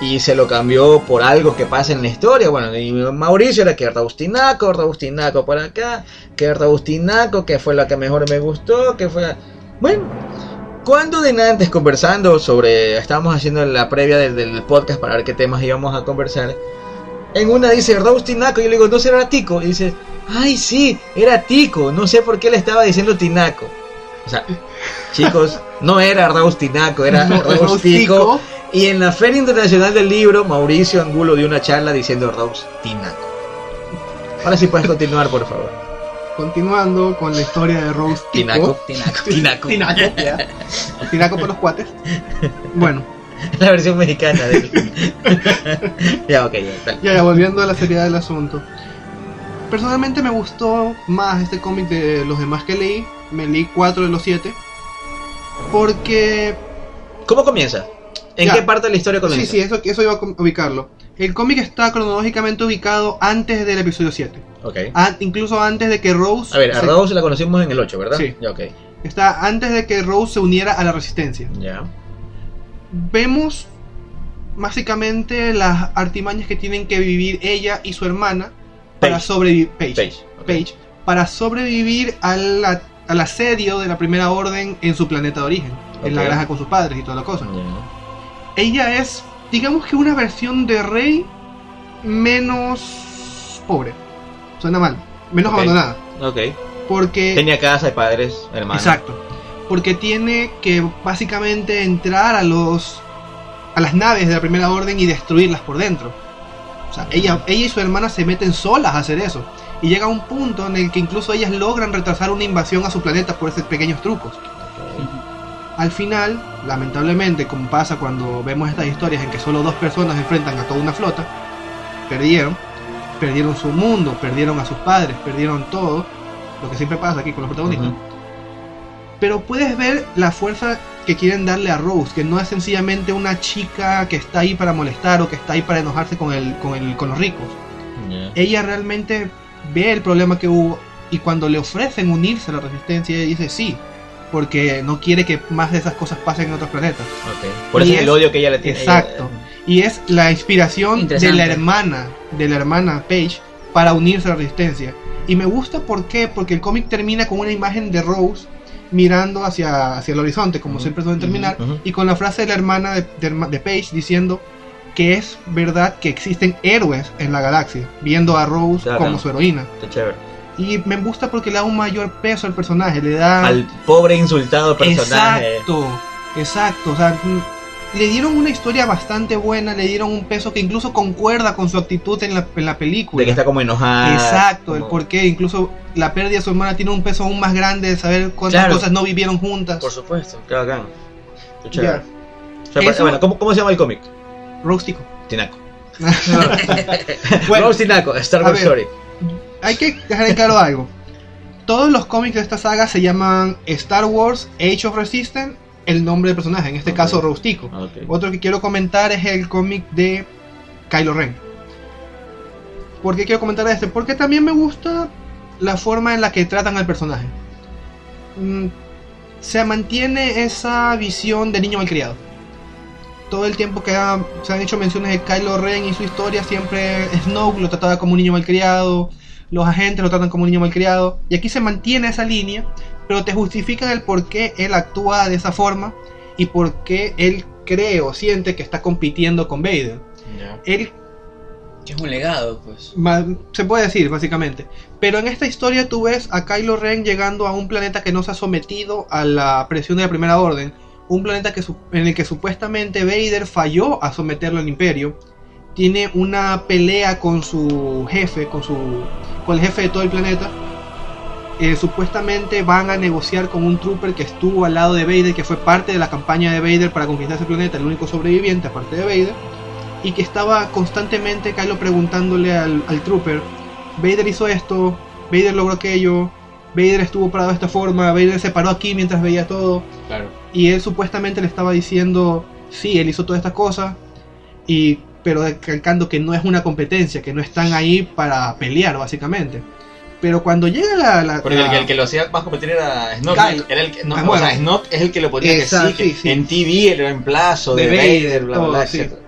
y se lo cambió por algo que pasa en la historia. Bueno, y Mauricio era que Raustinaco, Raustinaco por acá, que Raustinaco, que fue la que mejor me gustó, que fue... Bueno, cuando de antes conversando sobre... Estábamos haciendo la previa del, del podcast para ver qué temas íbamos a conversar. En una dice Raustinaco y yo le digo, ¿no será Tico? Y dice, ay sí, era Tico, no sé por qué le estaba diciendo Tinaco. O sea, chicos, no era Raustinaco, era Raustico. Raustico. Y en la Feria Internacional del Libro, Mauricio Angulo dio una charla diciendo Rose Tinaco. Ahora sí puedes continuar, por favor. Continuando con la historia de Rose Tinaco. Tinaco. Tinaco. Tinaco, ya. Tinaco por los cuates. Bueno, La versión mexicana de Ya, ok, ya. ya, ya volviendo a la seriedad del asunto. Personalmente me gustó más este cómic de los demás que leí. Me leí cuatro de los siete. Porque ¿Cómo comienza? ¿En Ya. qué parte de la historia Sí, comienza? sí, eso, eso iba a ubicarlo. El cómic está cronológicamente ubicado antes del episodio 7. Ok. An- incluso antes de que Rose. A ver, a se- Rose la conocimos en el 8, ¿verdad? Sí. Ya, ok. Está antes de que Rose se uniera a la resistencia. Ya. Vemos básicamente las artimañas que tienen que vivir ella y su hermana para sobrevivir. Page. para sobrevivir a la- al asedio de la primera orden en su planeta de origen. En la granja con sus padres y toda la cosa. Ella es, digamos que una versión de Rey menos pobre. Suena mal, menos abandonada. Ok. Porque... Tenía casa, padres, hermanos. Exacto. Porque tiene que básicamente entrar a los a las naves de la primera orden y destruirlas por dentro. O sea, ella, ella y su hermana se meten solas a hacer eso. Y llega un punto en el que incluso ellas logran retrasar una invasión a su planeta por esos pequeños trucos. Al final, lamentablemente, como pasa cuando vemos estas historias en que solo dos personas enfrentan a toda una flota, perdieron. Perdieron su mundo, perdieron a sus padres, perdieron todo. Lo que siempre pasa aquí con los protagonistas. Pero puedes ver la fuerza que quieren darle a Rose, que no es sencillamente una chica que está ahí para molestar o que está ahí para enojarse con, el, con, el, con los ricos. Ella realmente ve el problema que hubo y cuando le ofrecen unirse a la resistencia, ella dice sí, porque no quiere que más de esas cosas pasen en otros planetas. Por Y eso es el odio que ella le tiene. Exacto. Y es la inspiración de la hermana, de la hermana Paige, para unirse a la resistencia. Y me gusta ¿por qué? porque el cómic termina con una imagen de Rose mirando hacia, hacia el horizonte, como siempre suelen terminar, y con la frase de la hermana de, de de Paige diciendo que es verdad que existen héroes en la galaxia, viendo a Rose Claro. como su heroína. Está chévere. Y me gusta porque le da un mayor peso al personaje, le da... Al pobre insultado personaje. Exacto, exacto. O sea, le dieron una historia bastante buena, le dieron un peso que incluso concuerda con su actitud en la, en la película. De que está como enojada. Exacto, el como- por qué. Incluso la pérdida de su hermana tiene un peso aún más grande de saber cuántas Claro. cosas no vivieron juntas. Por supuesto. Qué bacán. Qué chévere. Ya, O sea, Eso- Bueno, ¿cómo, ¿cómo se llama el cómic? rústico. Tinaco. Bueno, Rose Tinaco, Star Wars ver. Story. hay que dejar en claro algo. Todos los cómics de esta saga se llaman Star Wars Age of Resistance, el nombre del personaje, en este caso Rústico. Ok. Otro que quiero comentar es el cómic de Kylo Ren. ¿Por qué quiero comentar este? Porque también me gusta la forma en la que tratan al personaje. Mm, se mantiene esa visión de niño malcriado. Todo el tiempo que ha- se han hecho menciones de Kylo Ren y su historia, siempre Snoke lo trataba como un niño malcriado, los agentes lo tratan como un niño malcriado, y aquí se mantiene esa línea, pero te justifican el por qué él actúa de esa forma y por qué él cree o siente que está compitiendo con Vader. Ya. Él es un legado, pues. se puede decir básicamente. Pero en esta historia tú ves a Kylo Ren llegando a un planeta que no se ha sometido a la presión de la Primera Orden, un planeta que en el que supuestamente Vader falló a someterlo al Imperio. Tiene una pelea con su jefe, con su con el jefe de todo el planeta. Eh, supuestamente van a negociar con un trooper que estuvo al lado de Vader, que fue parte de la campaña de Vader para conquistar ese planeta, el único sobreviviente aparte de Vader, y que estaba constantemente Kylo preguntándole al, al trooper, Vader hizo esto, Vader logró aquello, Vader estuvo parado de esta forma, Vader se paró aquí mientras veía todo, Claro. y él supuestamente le estaba diciendo, sí, él hizo todas estas cosas, y, pero recalcando que no es una competencia, que no están ahí para pelear, básicamente. Pero cuando llega la... la- Porque el, que- el que lo hacía más competir era. Kylo. Era el que, no, Ah, o bueno. sea, Snoke es el que lo ponía que sí, Exacto, que sí, sí. En TV el reemplazo de, De Vader, Vader, bla, todo, bla, sí. etcétera.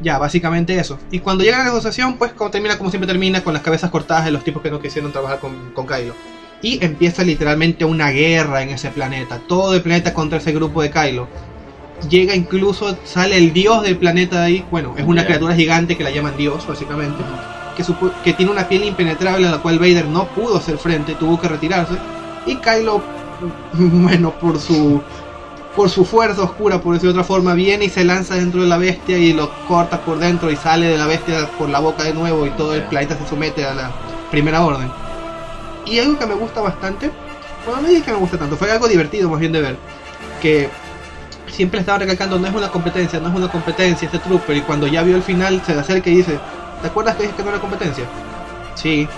Ya, básicamente eso. Y cuando llega la negociación, pues como termina como siempre termina, con las cabezas cortadas de los tipos que no quisieron trabajar con, con Kylo. Y empieza literalmente una guerra en ese planeta. Todo el planeta contra ese grupo de Kylo. Llega incluso, sale el dios del planeta de ahí. Bueno, es una criatura gigante que la llaman dios, básicamente. Que, tiene una piel impenetrable a la cual Vader no pudo hacer frente, tuvo que retirarse. Y Kylo, bueno, por su por su fuerza oscura, por decirlo de otra forma, viene y se lanza dentro de la bestia y lo corta por dentro y sale de la bestia por la boca de nuevo y todo el planeta se somete a la primera orden. Y algo que me gusta bastante, bueno, no digo que me gusta tanto, fue algo divertido más bien de ver, que siempre estaba recalcando, no es una competencia, no es una competencia este trooper, y cuando ya vio el final se le acerca y dice, ¿te acuerdas que dije que no era competencia? Sí,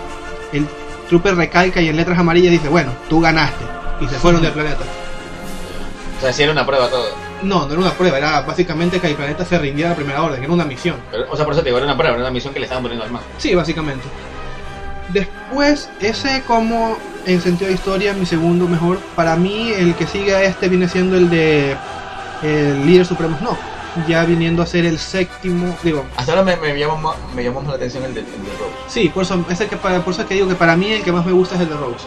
el trooper recalca y en letras amarillas dice, bueno, tú ganaste, y se fueron del planeta. O sea, sí era una prueba todo. No, no era una prueba, era básicamente que el planeta se rindiera a la primera orden, que era una misión. Pero, o sea, por eso te digo, era una prueba, era una misión que le estaban poniendo al más. Sí, básicamente. Después, ese como en sentido de historia, mi segundo mejor, para mí el que sigue a este viene siendo el de el líder supremo Snoke, ya viniendo a ser el séptimo, digo, Hasta ahora me, me, llamó, más- me llamó más la atención el de, el de Rose. sí, por eso, es el que, por eso que digo que para mí el que más me gusta es el de Rose.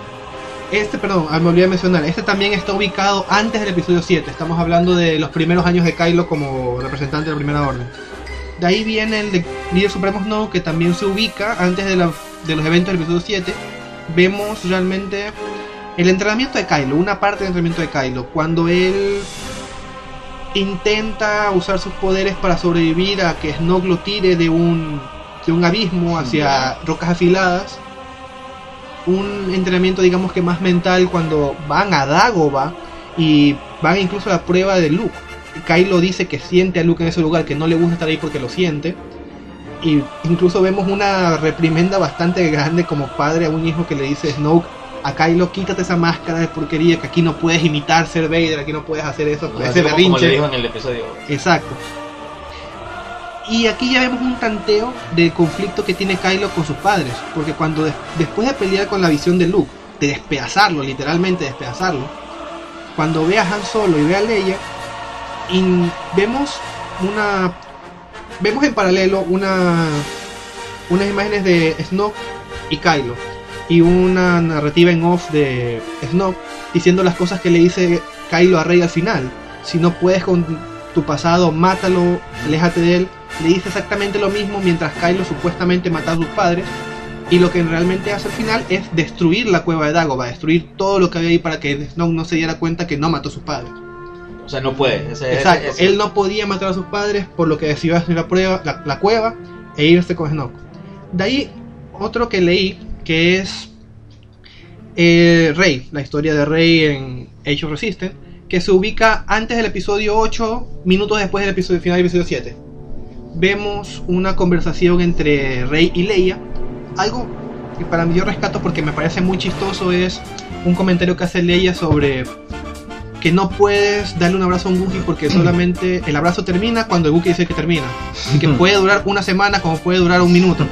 Este, perdón, ah, me olvidé de mencionar, este también está ubicado antes del episodio 7, estamos hablando de los primeros años de Kylo como representante de la Primera Orden. De ahí viene el de Líder Supremo Snow, que también se ubica antes de, la- de los eventos del episodio 7. Vemos realmente el entrenamiento de Kylo, una parte del entrenamiento de Kylo, cuando él intenta usar sus poderes para sobrevivir a que Snoke lo tire de un, de un abismo hacia rocas afiladas. Un entrenamiento, digamos que más mental, cuando van a Dagobah y van incluso a la prueba de Luke. Kylo dice que siente a Luke en ese lugar, que no le gusta estar ahí porque lo siente. Y incluso vemos una reprimenda bastante grande como padre a un hijo que le dice Snoke a Kylo, quítate esa máscara de porquería, que aquí no puedes imitar ser Vader, aquí no puedes hacer eso, O sea, ese así como, berrinche. le dijo en el episodio. Exacto. Y aquí ya vemos un tanteo del conflicto que tiene Kylo con sus padres, porque cuando des- después de pelear con la visión de Luke, de despedazarlo, literalmente despedazarlo, cuando ve a Han Solo y ve a Leia, y vemos una vemos en paralelo una unas imágenes de Snoke y Kylo y una narrativa en off de Snoke diciendo las cosas que le dice Kylo a Rey al final. Si no puedes con tu pasado, mátalo, aléjate de él. Le dice exactamente lo mismo mientras Kylo supuestamente mata a sus padres. Y lo que realmente hace al final es destruir la cueva de Dagobah, destruir todo lo que había ahí para que Snoke no se diera cuenta que no mató a sus padres. O sea, no puede. Ese- Exacto, ese- él no podía matar a sus padres, por lo que decidió hacer la prueba, la, la cueva e irse con Snoke. De ahí, otro que leí, que es eh, Rey, la historia de Rey en Age of Resistance, que se ubica antes del episodio 8, minutos después del episodio final del episodio 7. Vemos una conversación entre Rey y Leia, algo que para mí yo rescato porque me parece muy chistoso es un comentario que hace Leia sobre que no puedes darle un abrazo a un Wookiee porque solamente el abrazo termina cuando el Wookiee dice que termina. Y que puede durar una semana como puede durar un minuto.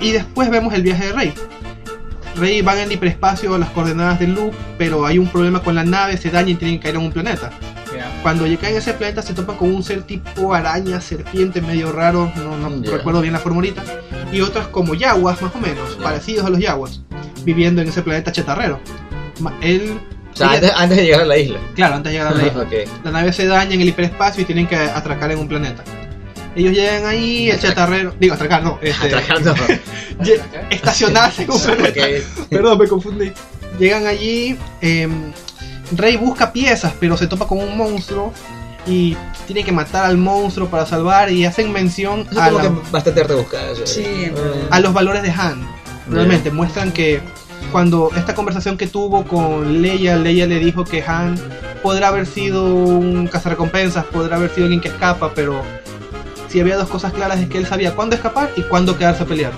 Y después vemos el viaje de Rey. Rey va en el hiperespacio a las coordenadas del loop, pero hay un problema con la nave, se daña y tienen que caer en un planeta. Cuando llegan a ese planeta se topan con un ser tipo araña, serpiente, medio raro, no, recuerdo bien la formulita, y otros como yaguas, más o menos, Ya. parecidos a los yaguas, viviendo en ese planeta chatarrero. Ma- Él, O sea, ella- antes, antes de llegar a la isla. claro, antes de llegar a la isla. Ok. La nave se daña en el hiperespacio y tienen que atracar en un planeta. Ellos llegan ahí, el Atracar. chatarrero, digo, atracar, no, este, estacionarse en un planeta. Ok. Perdón, me confundí. Llegan allí, em, Rey busca piezas, pero se topa con un monstruo y tiene que matar al monstruo para salvar y hacen mención Eso a, como la- que bastante rebuscado. eso. Sí, Ah. a los valores de Han. Realmente muestran que cuando esta conversación que tuvo con Leia, Leia le dijo que Han podrá haber sido un cazarrecompensas, podrá haber sido alguien que escapa, pero si había dos cosas claras es que él sabía cuándo escapar y cuándo quedarse a pelear.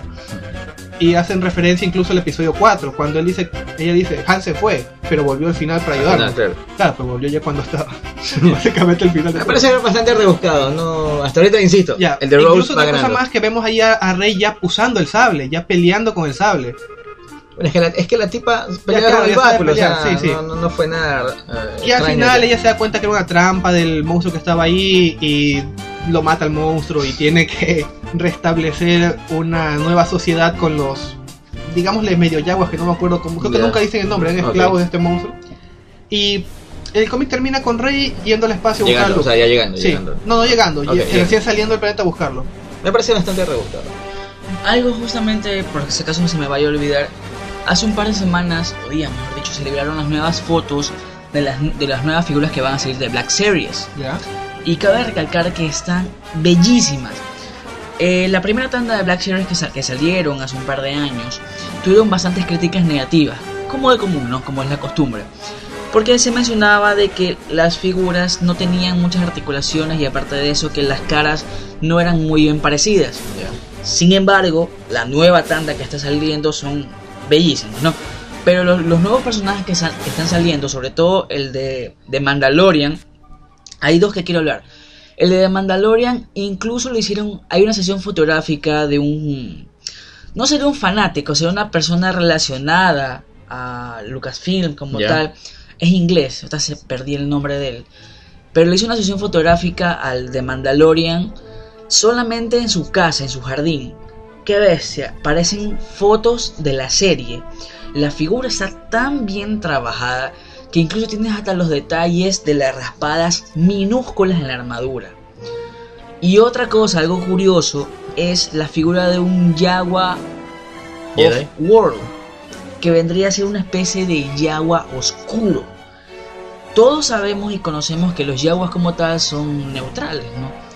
Y hacen referencia incluso al episodio 4, cuando él dice, ella dice, Han se fue, pero volvió al final para ayudarnos. Claro. Claro, pero volvió ya cuando estaba. Básicamente el final. Me parece bastante rebuscado, no, hasta ahorita insisto, Ya, el de incluso va otra cosa más que vemos ahí a, a Rey ya usando el sable, ya peleando con el sable. Bueno, es, que la, es que la tipa peleaba con el báculo, o sea, sí, sí. No, no, no fue nada. eh, Y al final ella se da cuenta que era una trampa del monstruo que estaba ahí y lo mata al monstruo y tiene que restablecer una nueva sociedad con los, digámosle medio yaguas que no me acuerdo cómo, creo que nunca dicen el nombre, eran Ok. esclavos de este monstruo. Y el cómic termina con Rey yendo al espacio a Llegando, buscarlo. o sea, ya llegando, sí, llegando. no, no llegando, Ok, ye- bien. recién saliendo del planeta a buscarlo. Me parece bastante rebuscado. Algo justamente, por si acaso no se me vaya a olvidar, hace un par de semanas, o días mejor dicho, se liberaron las nuevas fotos de las, de las nuevas figuras que van a salir de Black Series. ¿Ya? Y cabe recalcar que están bellísimas. Eh, la primera tanda de Black Series que, sal- que salieron hace un par de años tuvieron bastantes críticas negativas, como de común, ¿no? Como es la costumbre. Porque se mencionaba de que las figuras no tenían muchas articulaciones y aparte de eso que las caras no eran muy bien parecidas. Sin embargo, la nueva tanda que está saliendo son bellísimos, ¿no? Pero los, los nuevos personajes que, están saliendo, sobre todo el de, de Mandalorian, hay dos que quiero hablar. El de The Mandalorian incluso le hicieron, hay una sesión fotográfica de un, no sería un fanático, sería una persona relacionada a Lucasfilm como tal. Es inglés, ahorita se perdí el nombre de él. Pero le hizo una sesión fotográfica al de Mandalorian solamente en su casa, en su jardín. Qué bestia, parecen fotos de la serie. La figura está tan bien trabajada que incluso tienes hasta los detalles de las raspadas minúsculas en la armadura. Y otra cosa, algo curioso, es la figura de un of World, que vendría a ser una especie de Yagua oscuro. Todos sabemos y conocemos que los Yaguas como tal son neutrales, ¿no?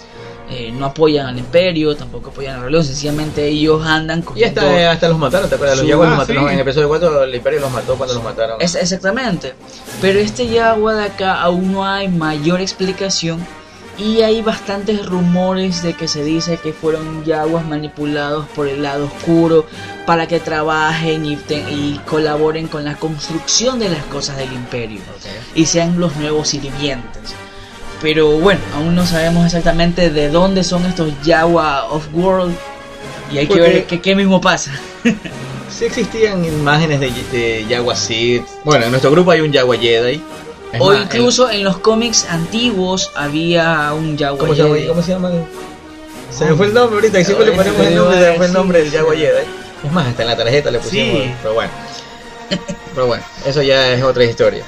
Eh, no apoyan al imperio, tampoco apoyan a la sencillamente ellos andan con Y hasta, eh, hasta los mataron, ¿te acuerdas? Los ah, los mataron sí. en el episodio 4, el Imperio los mató cuando los mataron. Es, exactamente. Pero este Yagua de acá aún no hay mayor explicación. Y hay bastantes rumores de que se dice que fueron Yaguas manipulados por el lado oscuro para que trabajen y, te- y colaboren con la construcción de las cosas del imperio. Y sean los nuevos sirvientes. Pero bueno, aún no sabemos exactamente de dónde son estos Yawa of World. Y hay que ver qué, mismo pasa. Sí existían imágenes de, de Jaguar Sith. Bueno, en nuestro grupo hay un Jaguar Jedi. Es O más, incluso en los cómics antiguos había un Jaguar ¿cómo, se? Jedi. ¿Cómo se llama? Se me fue el nombre ahorita, y siempre le ponemos el nombre, se me fue el nombre del. Jaguar Jedi. Es más, hasta en la tarjeta le pusimos, Sí. pero bueno. Pero bueno, eso ya es otra historia.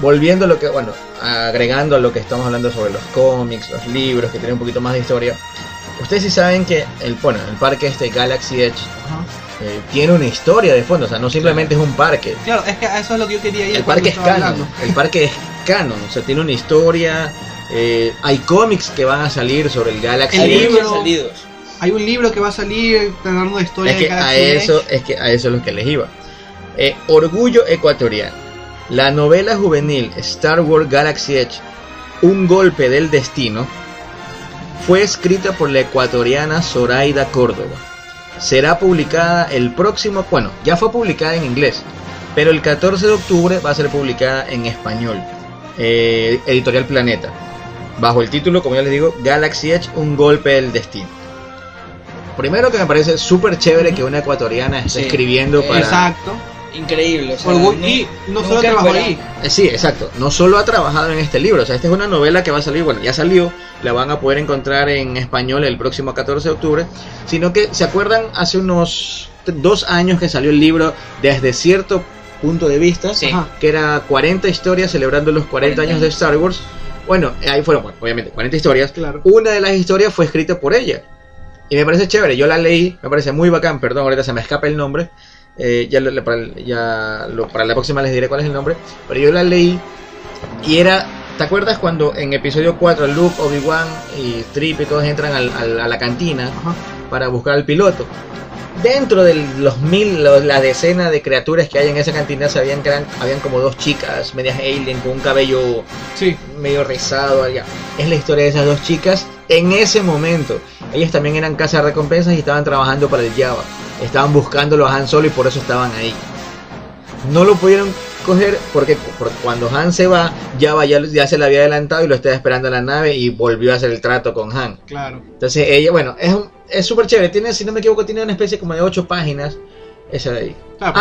Volviendo a lo que, bueno, agregando a lo que estamos hablando sobre los cómics, los libros, que tienen un poquito más de historia. Ustedes sí saben que el, bueno, el parque este Galaxy Edge eh, tiene una historia de fondo, o sea, no simplemente es un parque. Claro, es que a eso es lo que yo quería ir. El parque es canon, hablando. el parque es canon, o sea, tiene una historia. eh, hay cómics que van a salir sobre el Galaxy El Hay Edge. libro- salidos. Hay un libro que va a salir tratando de historia Es de que a Galaxy eso, Edge. es que a eso es lo que les iba. Eh, Orgullo ecuatoriano. La novela juvenil Star Wars Galaxy Edge, Un golpe del destino, fue escrita por la ecuatoriana Zoraida Córdoba. Será publicada el próximo, bueno, ya fue publicada en inglés, pero el 14 de octubre va a ser publicada en español. Eh, Editorial Planeta. Bajo el título, como ya les digo, Galaxy Edge, Un golpe del destino. Primero que me parece súper chévere que una ecuatoriana esté Sí. escribiendo para... Exacto. Increíble. o sea, Orgu- no- y no solo trabajó ahí. Eh, Sí, exacto. No solo ha trabajado en este libro, o sea, esta es una novela que va a salir, bueno, ya salió, la van a poder encontrar en español el próximo 14 de octubre, sino que, ¿se acuerdan? Hace unos dos años que salió el libro desde cierto punto de vista, Sí. Ajá. que era 40 historias celebrando los 40 años de Star Wars. Bueno, ahí fueron, bueno, obviamente, 40 historias. Claro. Una de las historias fue escrita por ella. Y me parece chévere, yo la leí, me parece muy bacán, perdón, ahorita se me escapa el nombre. Eh, ya, lo- para, ya lo- para la próxima les diré cuál es el nombre. Pero yo la leí y era, ¿te acuerdas cuando en episodio 4 Luke, Obi-Wan y Trip y todos entran al- al- a la cantina Ajá. para buscar al piloto? Dentro de los mil, lo- la decena de criaturas que hay en esa cantina, sabían que eran, habían como dos chicas, medias alien, con un cabello Sí. medio rizado allá. Es la historia de esas dos chicas en ese momento. Ellas también eran casa recompensas y estaban trabajando para el Java. Estaban buscándolo a Han Solo y por eso estaban ahí. No lo pudieron coger porque, porque cuando Han se va, Java ya, ya se le había adelantado y lo estaba esperando en la nave y volvió a hacer el trato con Han. Claro. Entonces ella, bueno, es un- es súper chévere. Tiene, si no me equivoco, tiene una especie como de ocho páginas. Esa de ahí. Ah,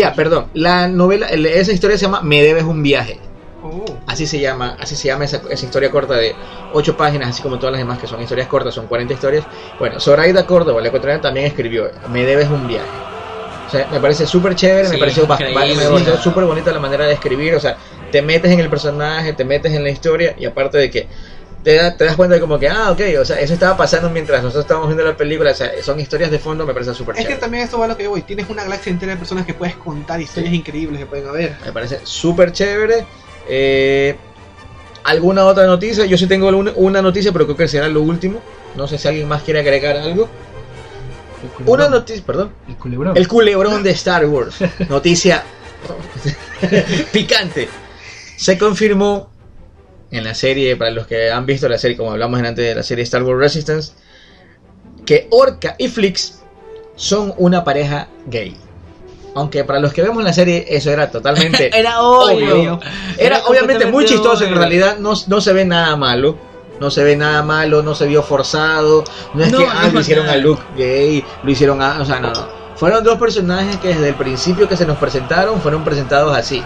ya, perdón. La novela, el- esa historia se llama Me debes un viaje. Oh. Así se llama, así se llama esa, esa historia corta de 8 páginas, así como todas las demás que son historias cortas, son 40 historias. Bueno, Zoraida Córdoba, la ecuatoriana, también escribió Me debes un viaje. O sea, me parece súper chévere, me Sí, pareció me sí. súper bonita la manera de escribir, o sea, te metes en el personaje, te metes en la historia y aparte de que te, da- te das cuenta de como que, ah, ok, o sea, eso estaba pasando mientras nosotros estábamos viendo la película, o sea, son historias de fondo, me parece súper Es que chévere. también esto va a lo que yo voy. Tienes una galaxia entera de personas que puedes contar historias increíbles que pueden haber. Me parece súper chévere. Eh, ¿Alguna otra noticia? Yo sí tengo una, una noticia, pero creo que será lo último. No sé si alguien más quiere agregar algo. Una noticia, perdón. El culebrón. El culebrón de Star Wars. Noticia picante. Se confirmó en la serie, para los que han visto la serie, como hablamos antes de la serie Star Wars Resistance, que Orca y Flix son una pareja gay. Aunque para los que vemos la serie eso era totalmente Era obvio. obvio. Era obviamente muy chistoso, en realidad no, no se ve nada malo. No se ve nada malo, no se vio forzado. No es No, que ah, lo hicieron nada. a Luke gay, lo hicieron a. O sea, no, no. Fueron dos personajes que desde el principio que se nos presentaron fueron presentados así.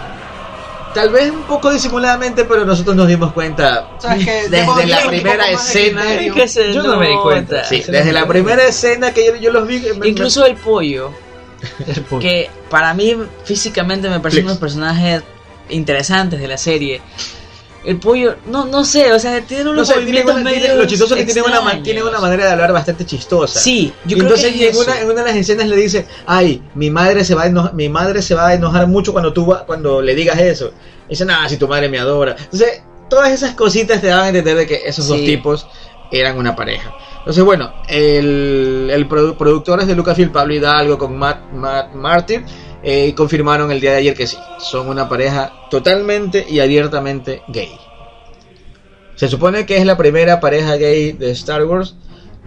Tal vez un poco disimuladamente, pero nosotros nos dimos cuenta ¿Sabes qué? desde la primera escena. que se Yo no me di cuenta. Sí, desde la me- primera escena que yo, yo los vi. me- me- Incluso el pollo, El pollo. que para mí físicamente me parecen unos personajes interesantes de la serie. El pollo, no, no sé, o sea, tiene no unos tiene movimientos una- tiene- medio lo chistoso es que tiene una, tiene una manera de hablar bastante chistosa. Sí, yo creo entonces que es en, una, en una de las escenas le dice, ay, mi madre se va a enojar, mi madre se va a enojar mucho cuando tú va- cuando le digas eso. Y dice, nada, si tu madre me adora. Entonces, todas esas cositas te daban a entender de que esos dos tipos eran una pareja. Entonces, bueno, el, el produ- productores de Lucasfilm, Pablo Hidalgo con Matt, Matt Martin, eh, confirmaron el día de ayer que sí, son una pareja totalmente y abiertamente gay. Se supone que es la primera pareja gay de Star Wars,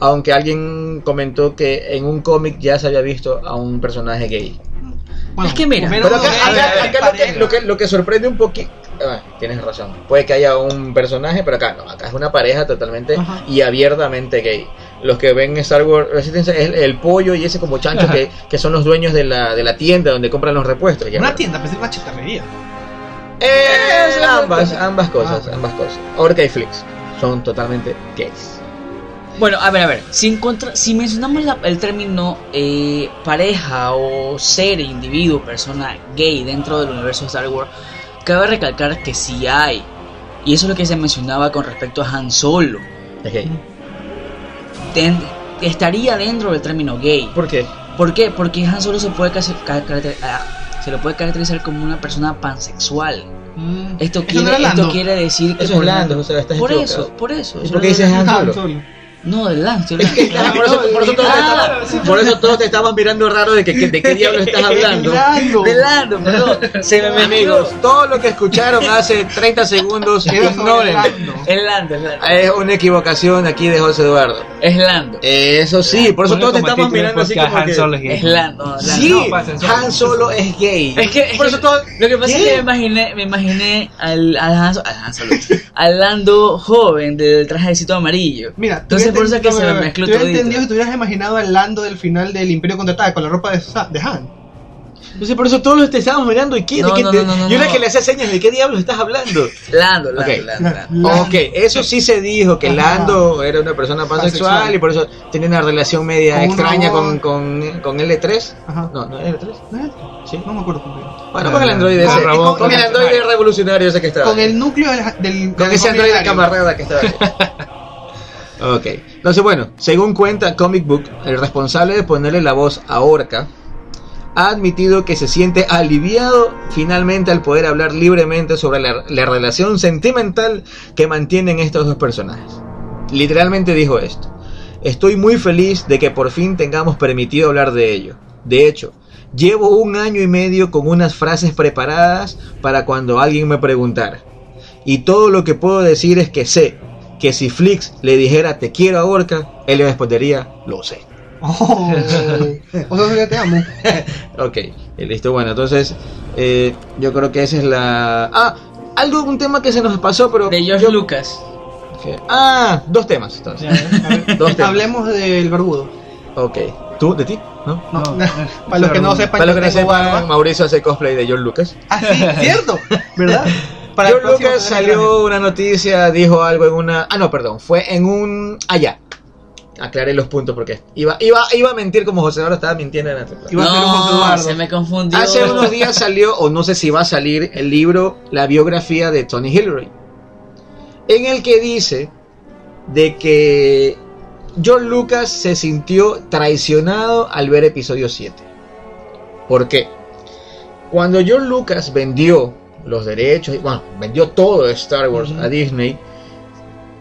aunque alguien comentó que en un cómic ya se había visto a un personaje gay. Bueno, Es que mira, Pero acá, lo, que, lo, que, lo que sorprende un poquito... ah, tienes razón. Puede que haya un personaje, pero acá no. Acá es una pareja totalmente Ajá. y abiertamente gay. Los que ven Star Wars Resistance es el, el pollo y ese como chancho que, que son los dueños de la, de la tienda donde compran los repuestos. ya, Una tienda, pensé una chatarrería. Eh, ambas, ambas cosas, Ah. ambas cosas. Orca y Flix son totalmente gays. Bueno, a ver, a ver, si, encontra- si mencionamos la- el término eh, pareja o ser, individuo, persona gay dentro del universo de Star Wars, cabe recalcar que sí hay. Y eso es lo que se mencionaba con respecto a Han Solo. Es estaría dentro del término gay. ¿Por qué? ¿Por qué? Porque Han Solo se puede ah, se lo puede caracterizar como una persona pansexual. Mm. Esto Eso quiere, no esto quiere decir que Eso es por, Lando, o sea, estás por eso, por eso. ¿Y eso por qué es dices Han solo. No, del Lando. estoy Es que hablando. por, eso, por eso todos, Ah, te, por eso todos te estamos mirando raro de que, que- de qué diablo estás hablando. Lando. De Lando, perdón. Se me. Amigos, todo lo que escucharon hace 30 segundos, ignoren. Es Lando, es Lando. Es una equivocación aquí de José Eduardo. Es Lando. Eso sí, por eso todos te del mirando así como Han que... Solo es gay. Es Lando. Sí, No. Han Solo es gay. Es que, es por que eso todo... lo que pasa es ¿Qué? que me imaginé, me imaginé al, al, Han, al, Han Solo, al Lando joven del trajecito amarillo. Mira, Entonces por eso es que se me mezcló todito. entendido si te hubieras imaginado al Lando del final del Imperio Contraataca con la ropa de, Sa- de Han. Entonces por eso todos te estábamos mirando y qué, No, de qué no, no, yo era que le hacía señas de qué diablos estás hablando. Lando, Lando, Ok. Lando, Lando. Ok, eso sí se dijo, que Ajá. Lando era una persona pansexual, Pansexual. y por eso tenía una relación media Con extraña con, con, con L3. Ajá. No, no, L3. ¿Eh? Sí. No me acuerdo con. Bueno, con el androide ese. con- Con el androide revolucionario ese que estaba. Con el núcleo del. del Con ese androide camarada que estaba. Ok, entonces bueno, según cuenta Comic Book, el responsable de ponerle la voz a Orca ha admitido que se siente aliviado finalmente al poder hablar libremente sobre la, la relación sentimental que mantienen estos dos personajes. Literalmente dijo esto. Estoy muy feliz de que por fin tengamos permitido hablar de ello. De hecho, llevo un año y medio con unas frases preparadas para cuando alguien me preguntara. Y todo lo que puedo decir es que sé que si Flix le dijera te quiero a Orca, él le respondería lo sé. Oh, o sea, ya te amo. Ok, listo. Bueno, entonces eh, yo creo que esa es la... Ah, algo, un tema que se nos pasó, pero... De George yo- Lucas. Ah, dos temas entonces. Dos temas. Hablemos del barbudo. Ok. ¿Tú? ¿De ti? ¿No? No, No, para los que no sepan, Para los yo que no sepan. Mauricio hace cosplay de George Lucas. Ah, sí, cierto, ¿verdad? Para George Lucas salió una noticia, dijo algo en una... Ah, no, perdón, fue en un... Ah, ya. Aclaré los puntos porque iba, iba, iba a mentir como José ahora estaba mintiendo en la Iba a ser un José No, Eduardo. se me confundió. Hace unos días salió, o no sé si va a salir, el libro La biografía de Tony Hillary, en el que dice de que George Lucas se sintió traicionado al ver episodio 7. ¿Por qué? Cuando George Lucas vendió los derechos, y, bueno, vendió todo de Star Wars a Disney,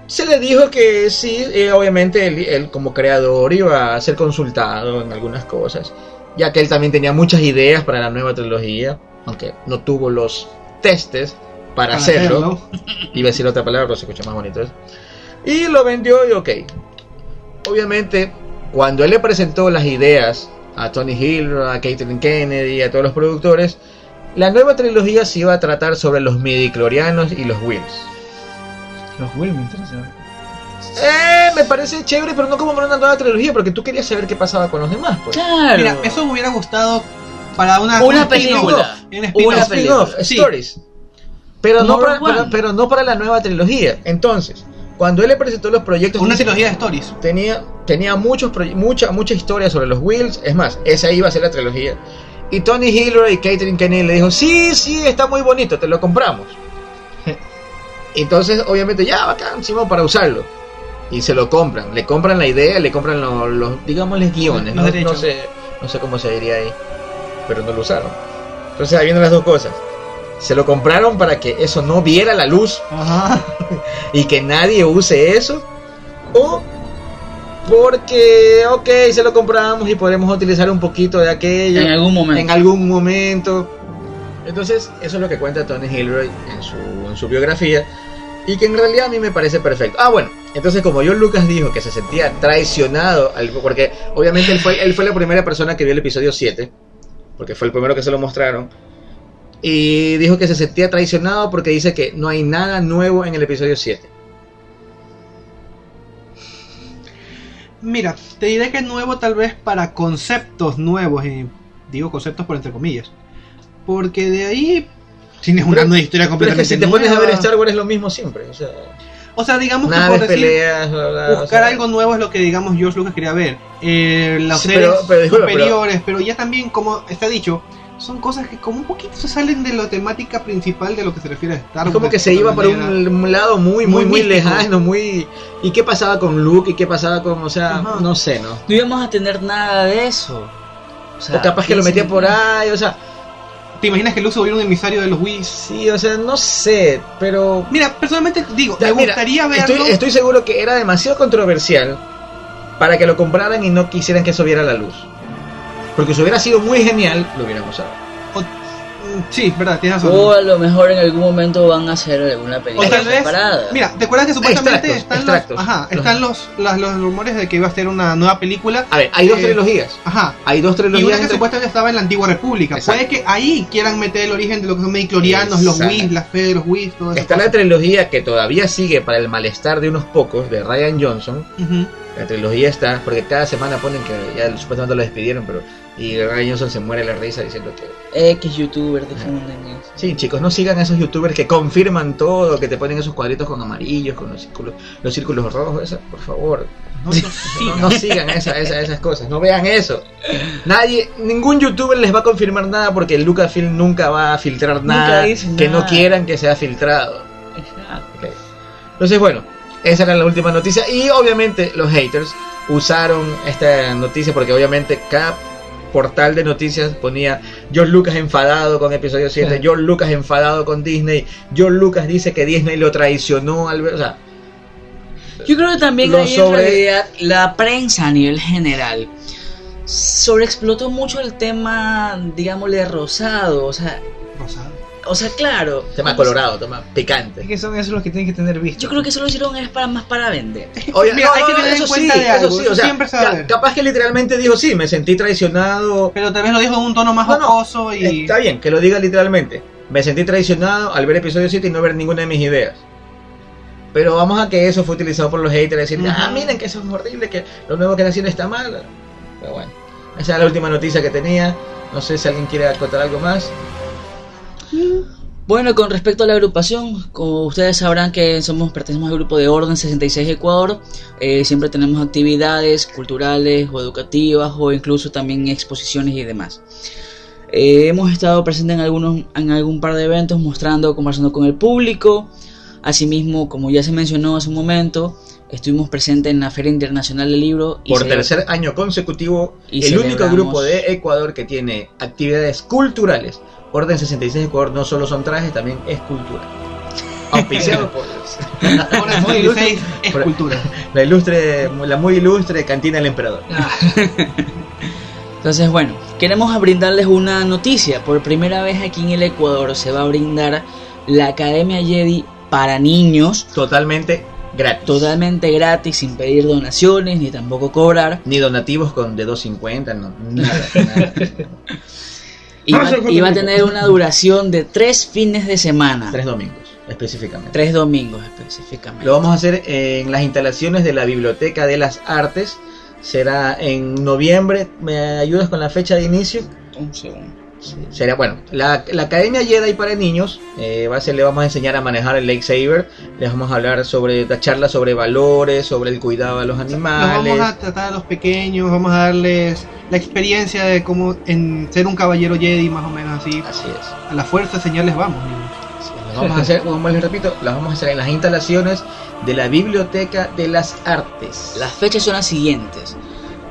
se le dijo que sí, eh, obviamente él, él como creador iba a ser consultado en algunas cosas, ya que él también tenía muchas ideas para la nueva trilogía, aunque no tuvo los testes para, Para hacerlo. Iba a decir otra palabra, pero se escucha más bonito. ¿eh? Y lo vendió y ok. Obviamente, cuando él le presentó las ideas a Tony Hill, a Caitlin Kennedy, a todos los productores, la nueva trilogía se iba a tratar sobre los midichlorianos y los Wills. Los Will me interesa. Eh, me parece chévere, pero no como para una nueva trilogía, porque tú querías saber qué pasaba con los demás. Pues. Claro. Mira, eso me hubiera gustado para una, Una un película. spin-off. Una Un spin-off, Sí. stories. Pero no, para, Rogue One. pero, pero no para la nueva trilogía. Entonces, cuando él le presentó los proyectos, Una trilogía de stories. tenía, tenía muchos mucha, mucha historia sobre los Wills. Es más, esa iba a ser la trilogía. Y Tony Hillary y Catherine Kennedy le dijo, sí, sí, está muy bonito, te lo compramos. Entonces, obviamente, ya, bacán, Simón, para usarlo. Y se lo compran, le compran la idea, le compran los, los digámosles, guiones. Los no, no sé, no sé cómo se diría ahí, pero no lo usaron. Entonces, ahí vienen las dos cosas. Se lo compraron para que eso no viera la luz Ajá. y que nadie use eso. O porque, ok, se lo compramos y podremos utilizar un poquito de aquello En algún momento. en algún momento. Entonces, eso es lo que cuenta Tony Hillary en su, en su biografía. Y que en realidad a mí me parece perfecto. Ah, bueno, entonces como John Lucas dijo que se sentía traicionado, al- porque obviamente él fue, él fue la primera persona que vio el episodio 7, porque fue el primero que se lo mostraron. Y dijo que se sentía traicionado porque dice que no hay nada nuevo en el episodio 7. Mira, te diré que es nuevo tal vez para conceptos nuevos, y digo conceptos por entre comillas. Porque de ahí tienes una Pero- nueva historia Pero es completamente que si te pones a ver. Star Wars es lo mismo siempre. O sea, O sea, digamos que por decir, peleas, bla, bla, o buscar sea, algo nuevo es lo que digamos George Lucas quería ver. Eh, los Sí, pero- pero disculpa, superiores, pero... ya también, como está dicho, son cosas que como un poquito se salen de la temática principal de lo que se refiere a Star Wars. Es como que se iba para manera. un, lado muy, muy, Muy lejano, muy... ¿Y qué pasaba con Luke? ¿Y qué pasaba con...? O sea, Ajá. no sé, ¿no? No íbamos a tener nada de eso. O, sea, O capaz que lo ¿quién metía por ahí, o sea... ¿Te imaginas que Luke se volviera un emisario de los Whis? Sí, o sea, no sé, pero... Mira, personalmente digo, Ya, me mira, gustaría verlo. Estoy, estoy seguro que era demasiado controversial para que lo compraran y no quisieran que eso viera la luz. Porque si hubiera sido muy genial, lo hubieran usado. Mm, Sí, verdad, tienes razón. O a lo mejor en algún momento van a hacer alguna película O tal vez- separada. Mira, ¿te acuerdas que supuestamente Extractos, están, extractos. Los, ajá, están los, los rumores de que iba a ser una nueva película? A ver, hay dos Eh, trilogías. Ajá. Hay dos Y una trilogías. que entre- supuestamente estaba en la antigua república. Exacto. Puede que ahí quieran meter el origen de lo que son mediclorianos, los. Whis, las fe de los Whis, todo eso. Está la trilogía que todavía sigue para el malestar de unos pocos, de Ryan Johnson. Ujú. La trilogía está, porque cada semana ponen que ya supuestamente lo despidieron, pero. Y Ryan Johnson se muere la risa diciendo que. X youtubers difunden eso. Sí, chicos, no sigan a esos youtubers que confirman todo, que te ponen esos cuadritos con amarillos, con los círculos, los círculos rojos, eso, por favor. No, sigan esa- esa- esas cosas, no vean eso. Nadie, ningún youtuber les va a confirmar nada porque Lucasfilm nunca va a filtrar nada que no quieran que sea filtrado. Exacto. Entonces, bueno, esa era la última noticia. Y obviamente los haters usaron esta noticia porque obviamente cada portal de noticias ponía George Lucas enfadado con episodio 7, Sí. George Lucas enfadado con Disney, George Lucas dice que Disney lo traicionó al ver, o sea, Yo creo que también Lo ahí sobre- en realidad la prensa a nivel general sobreexplotó mucho el tema, digámosle, rosado. O sea, Rosado. O sea claro. Tema colorado, tema Es picante. que son esos los que tienen que tener visto. Yo creo que eso lo hicieron es para más para vender. Oye, Mira, hay que tener en eso cuenta sí, de eso algo, sí, eso o sea, siempre se va a ver. capaz que literalmente dijo sí, me sentí traicionado. Pero tal vez lo dijo en un tono más No, no, jocoso y. Está bien, que lo diga literalmente. Me sentí traicionado al ver episodio 7 y no ver ninguna de mis ideas. Pero vamos a que eso fue utilizado por los haters, decir, Ujú. ah, miren que eso es horrible, que lo nuevo que están haciendo está mal. Pero bueno, esa es la última noticia que tenía. No sé si alguien quiere contar algo más. Bueno, con respecto a la agrupación, como ustedes sabrán que somos pertenecemos al grupo de Orden 66 Ecuador, eh, siempre tenemos actividades culturales o educativas o incluso también exposiciones y demás. Eh, hemos estado presentes en algunos en algún par de eventos mostrando, conversando con el público. Asimismo, como ya se mencionó hace un momento, estuvimos presentes en la Feria Internacional del Libro y Por tercer año consecutivo, y el único grupo de Ecuador que tiene actividades culturales. Orden 66 Ecuador no solo son trajes, también es cultura. Auspiciado por Muy 16 es cultura. la ilustre, la muy ilustre cantina del emperador. Entonces, bueno, queremos brindarles una noticia. Por primera vez aquí en el Ecuador se va a brindar la Academia Jedi para niños, Totalmente gratis. totalmente gratis, sin pedir donaciones ni tampoco cobrar. Ni donativos con de 250, no, nada, nada. Y va, y va a tener una duración de tres fines de semana. Tres domingos, específicamente. Tres domingos específicamente. Lo vamos a hacer en las instalaciones de la Biblioteca de las Artes. Será en noviembre. ¿Me ayudas con la fecha de inicio? Un segundo. Será, bueno, la, la Academia Jedi para niños, eh, va a ser, le vamos a enseñar a manejar el lightsaber, les vamos a hablar sobre, la charla sobre valores, sobre el cuidado a los animales. vamos a tratar a los pequeños, vamos a darles la experiencia de cómo en ser un caballero Jedi, más o menos así. Así es. A la fuerza señales vamos, niños. Así es. Las vamos a hacer, como les repito, las vamos a hacer en las instalaciones de la Biblioteca de las Artes. Las fechas son las siguientes.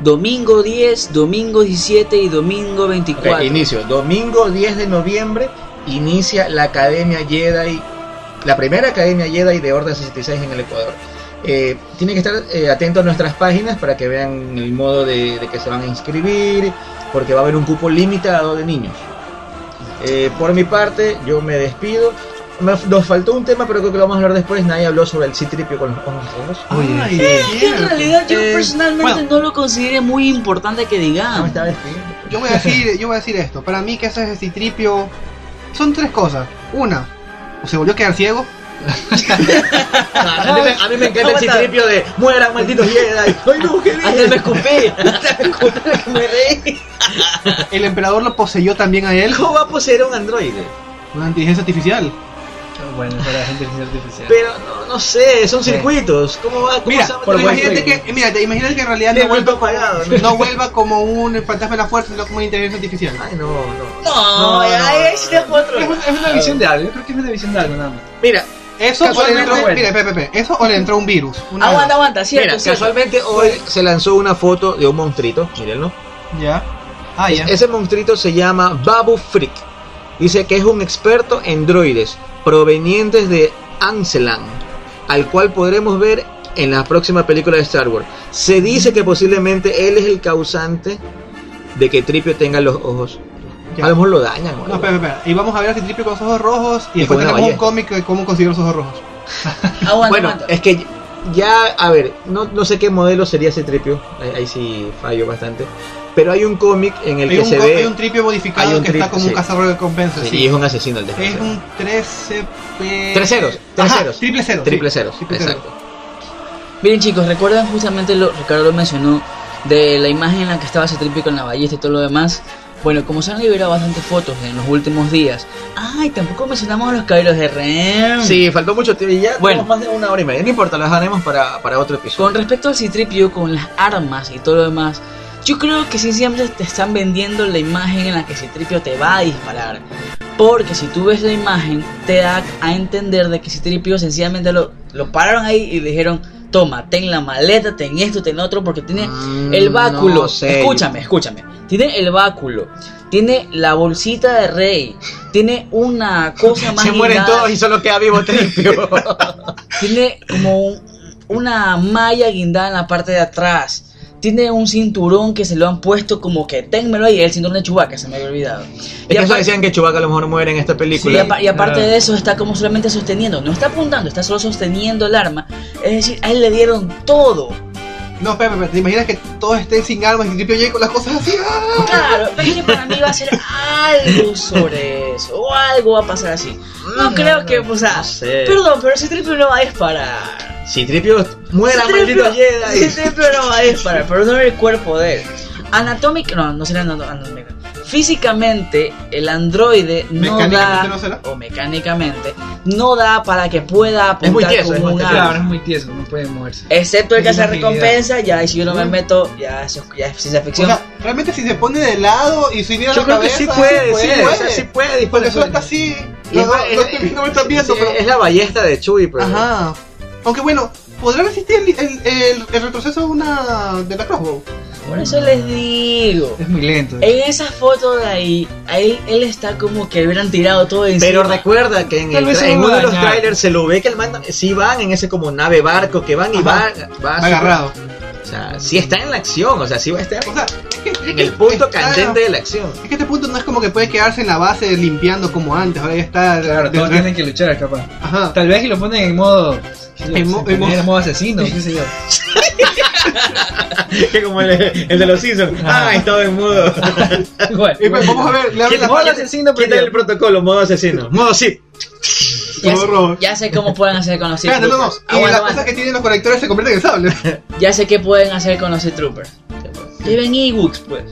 Domingo 10, domingo 17 y domingo 24. Ok, inicio, domingo 10 de noviembre, inicia la Academia Jedi, la primera Academia Jedi de Orden 66 en el Ecuador. Eh, tienen que estar eh, atentos a nuestras páginas para que vean el modo de, de que se van a inscribir, porque va a haber un cupo limitado de niños. Eh, por mi parte, yo me despido. Me- nos faltó un tema, pero creo que lo vamos a hablar después. Nadie habló sobre el citripio con los ojos rojos. Ay, Es que en realidad yo Eh, personalmente bueno. no lo considero muy importante que digamos. Yo voy a decir, yo voy a decir esto. Para mí que ese es el citripio. Son tres cosas. Una, o se volvió a quedar ciego. A mí, me, a mí me encanta el citripio de mueran malditos Jedi. Ay, no, qué Hasta me hasta me escupí que me reí. El emperador lo poseyó también a él. ¿Cómo va a poseer a un androide? Una inteligencia artificial. Bueno, para la gente artificial. Pero no, no sé, son Sí. circuitos. ¿Cómo va? ¿Cómo Mira, el imagínate que, mira, te imaginas que en realidad Le no vuelva, apagado, ¿no? no vuelva como un fantasma de la fuerza, sino como una inteligencia artificial. Ay, no, no. No, No, ya no, es otro. Es, una- es una visión de algo, yo creo que es una visión de algo nada más. Mira, Eso o le entró, bueno. mira, Pepe, Pepe, eso o le entró un virus. Una Aguanta, aguanta, cierto, mira, cierto. casualmente hoy se lanzó una foto de un monstruito, mírenlo. Ya. Ah, ya. Ese monstruito se llama Babu Freak. Dice que es un experto en droides provenientes de Anselan, al cual podremos ver en la próxima película de Star Wars. Se dice que posiblemente él es el causante de que Tripio tenga los ojos. Ya. A lo mejor lo dañan. o No, espera, espera. Y vamos a ver a Citripio con los ojos rojos y Y después tenemos un cómic de cómo conseguir los ojos rojos. Aguanta, Bueno, aguanta. es que ya, a ver, no, no sé qué modelo sería ese tripio, ahí, ahí sí fallo bastante, pero hay un cómic en el Hay que un, se ve hay un tripio modificado hay un que está como un sí. cazador de recompensas. sí, sí. y es un asesino el Es defensor. un 13P. Tres ceros, tres Ajá, ceros. Triple cero. Triple sí. ceros, Triple cero. exacto. Miren chicos, recuerdan justamente lo Ricardo lo mencionó de la imagen en la que estaba Citripio con la ballesta y todo lo demás. Bueno, como se han liberado bastantes fotos en los últimos días. Ay, tampoco mencionamos a los caballeros de Rem. Sí, faltó mucho tiempo y ya Bueno. tenemos más de una hora y media. No importa, lo dejaremos para, para otro episodio. Con respecto al Citripio, con las armas y todo lo demás, yo creo que sí siempre te están vendiendo la imagen en la que Citripio te va a disparar. Porque si tú ves la imagen, te da a entender de que Citripio sencillamente lo, lo pararon ahí y le dijeron, toma, ten la maleta, ten esto, ten otro, porque tiene Mm, el báculo. no sé. escúchame, escúchame. Tiene el báculo, tiene la bolsita de rey, tiene una cosa más Se mueren todos y solo queda vivo Tripio. tiene como un, una malla guindada en la parte de atrás. Tiene un cinturón que se lo han puesto como que ténmelo ahí, el cinturón de Chewbacca, se me había olvidado. Es Y que eso aparte- decían que Chewbacca a lo mejor muere en esta Sí, y, película. y aparte Ah. de eso está como solamente sosteniendo, no está apuntando, está solo sosteniendo el arma. Es decir, a él le dieron todo. No, espera, espera, ¿te imaginas que todos estén sin armas y Tripio llegue con las cosas así? ¡ah! Claro, pero es que para mí va a ser algo sobre eso, o algo va a pasar así. No Mm, creo que, o sea, no sé. perdón, pero si Tripio no va a disparar. Si Tripio muera, Si maldito Jedi. Si Tripio no va a disparar, pero no el cuerpo de él. Anatómica, no, no será anato- anatómica. Físicamente, el androide no da, no será. o mecánicamente, no da para que pueda apuntar Es muy tieso, con es muy un tieso. arma. Claro, es muy tieso, no puede moverse. Excepto el que Es hace recompensa, ya y si yo no me meto, ya, eso, ya es ciencia O ficción. sea, realmente si se pone de lado y si mira Yo la creo que cabeza, sí puede, sí, puede. o sea, sí puede Porque disparar. eso está así. No, es- no, es- no estoy- no me están viendo, pero. Es la ballesta de Chewie, pero. Ajá. Aunque bueno, ¿podrá resistir el, el, el- el retroceso de una de la crossbow? Por eso les digo. Es muy lento. En esa foto de ahí, a él, está como que hubieran tirado todo encima. Pero recuerda que en, el en uno de los trailers se lo ve que el mando sí van en ese como nave barco que van y Ajá. va, va Agarrado. O sea, sí está en la acción, o sea, sí va a estar O sea, en el punto está- candente de la acción. Es que este punto no es como que puede quedarse en la base limpiando como antes, ahora ya está. Claro, todos tienen que luchar, capaz. Ajá. Tal vez que lo ponen en modo. En mo- en mo- en modo asesino, qué sé yo. que como el, el de los Simpsons. Ah, estaba en modo. Y pues, vamos a ver, le abren la modo asesino, pero. el protocolo, modo asesino. Modo sí. ya, sé, rojo. ya sé cómo pueden hacer con los no, no. Troopers. Y Aguanta, la aguanta. cosa que tienen los conectores se convierten en sable. Ya sé qué pueden hacer con los Sith Troopers. Lleven Ewoks, pues.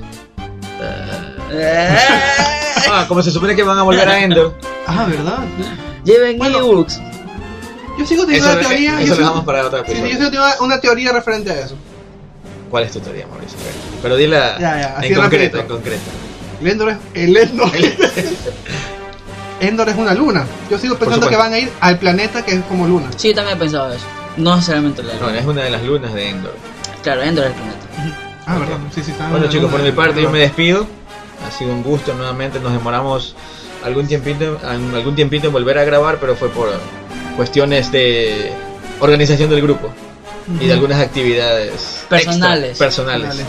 Ah, como se supone que van a volver a Endor. Ah, ¿verdad? Lleven Bueno, Ewoks. Yo sigo teniendo Eso, una teoría. eso yo lo sigo- dejamos para otra Sí, sí, yo sigo teniendo una teoría referente a eso. ¿Cuál es tu teoría, Mauricio? Pero dila Ya, ya, así en concreto, en concreto. El Endor es. El Endor. Endor es una luna. Yo sigo pensando que van a ir al planeta que es como luna. Sí, yo también he pensado eso. No necesariamente la No, es una de las lunas de Endor. Claro, Endor es el planeta. Ah, verdad. Sí, sí, está en Bueno chicos, luna. por mi parte yo me despido. Ha sido un gusto nuevamente. Nos demoramos algún tiempito, algún tiempito en volver a grabar, pero fue por cuestiones de organización del grupo y de algunas actividades Personales. extra, personales. Personales.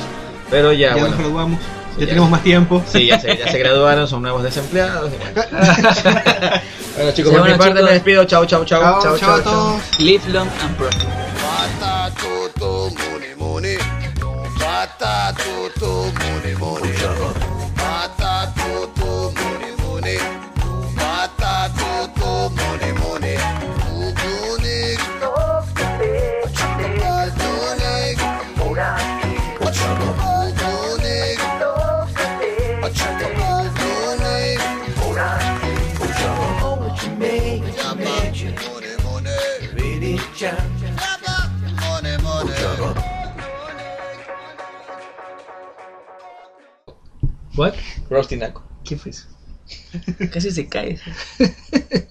Pero ya, Ya, bueno, nos graduamos. Sí, ya ya. tenemos más tiempo. sí, ya se, ya se graduaron, son nuevos desempleados. y bueno. bueno chicos, Sí, por mi bueno, parte chicos. me despido. Chau, chau, chau, Chao, chao a todos. Live long and prosper. ¿What? Rusty Naco. ¿Qué fue eso? Casi se cae.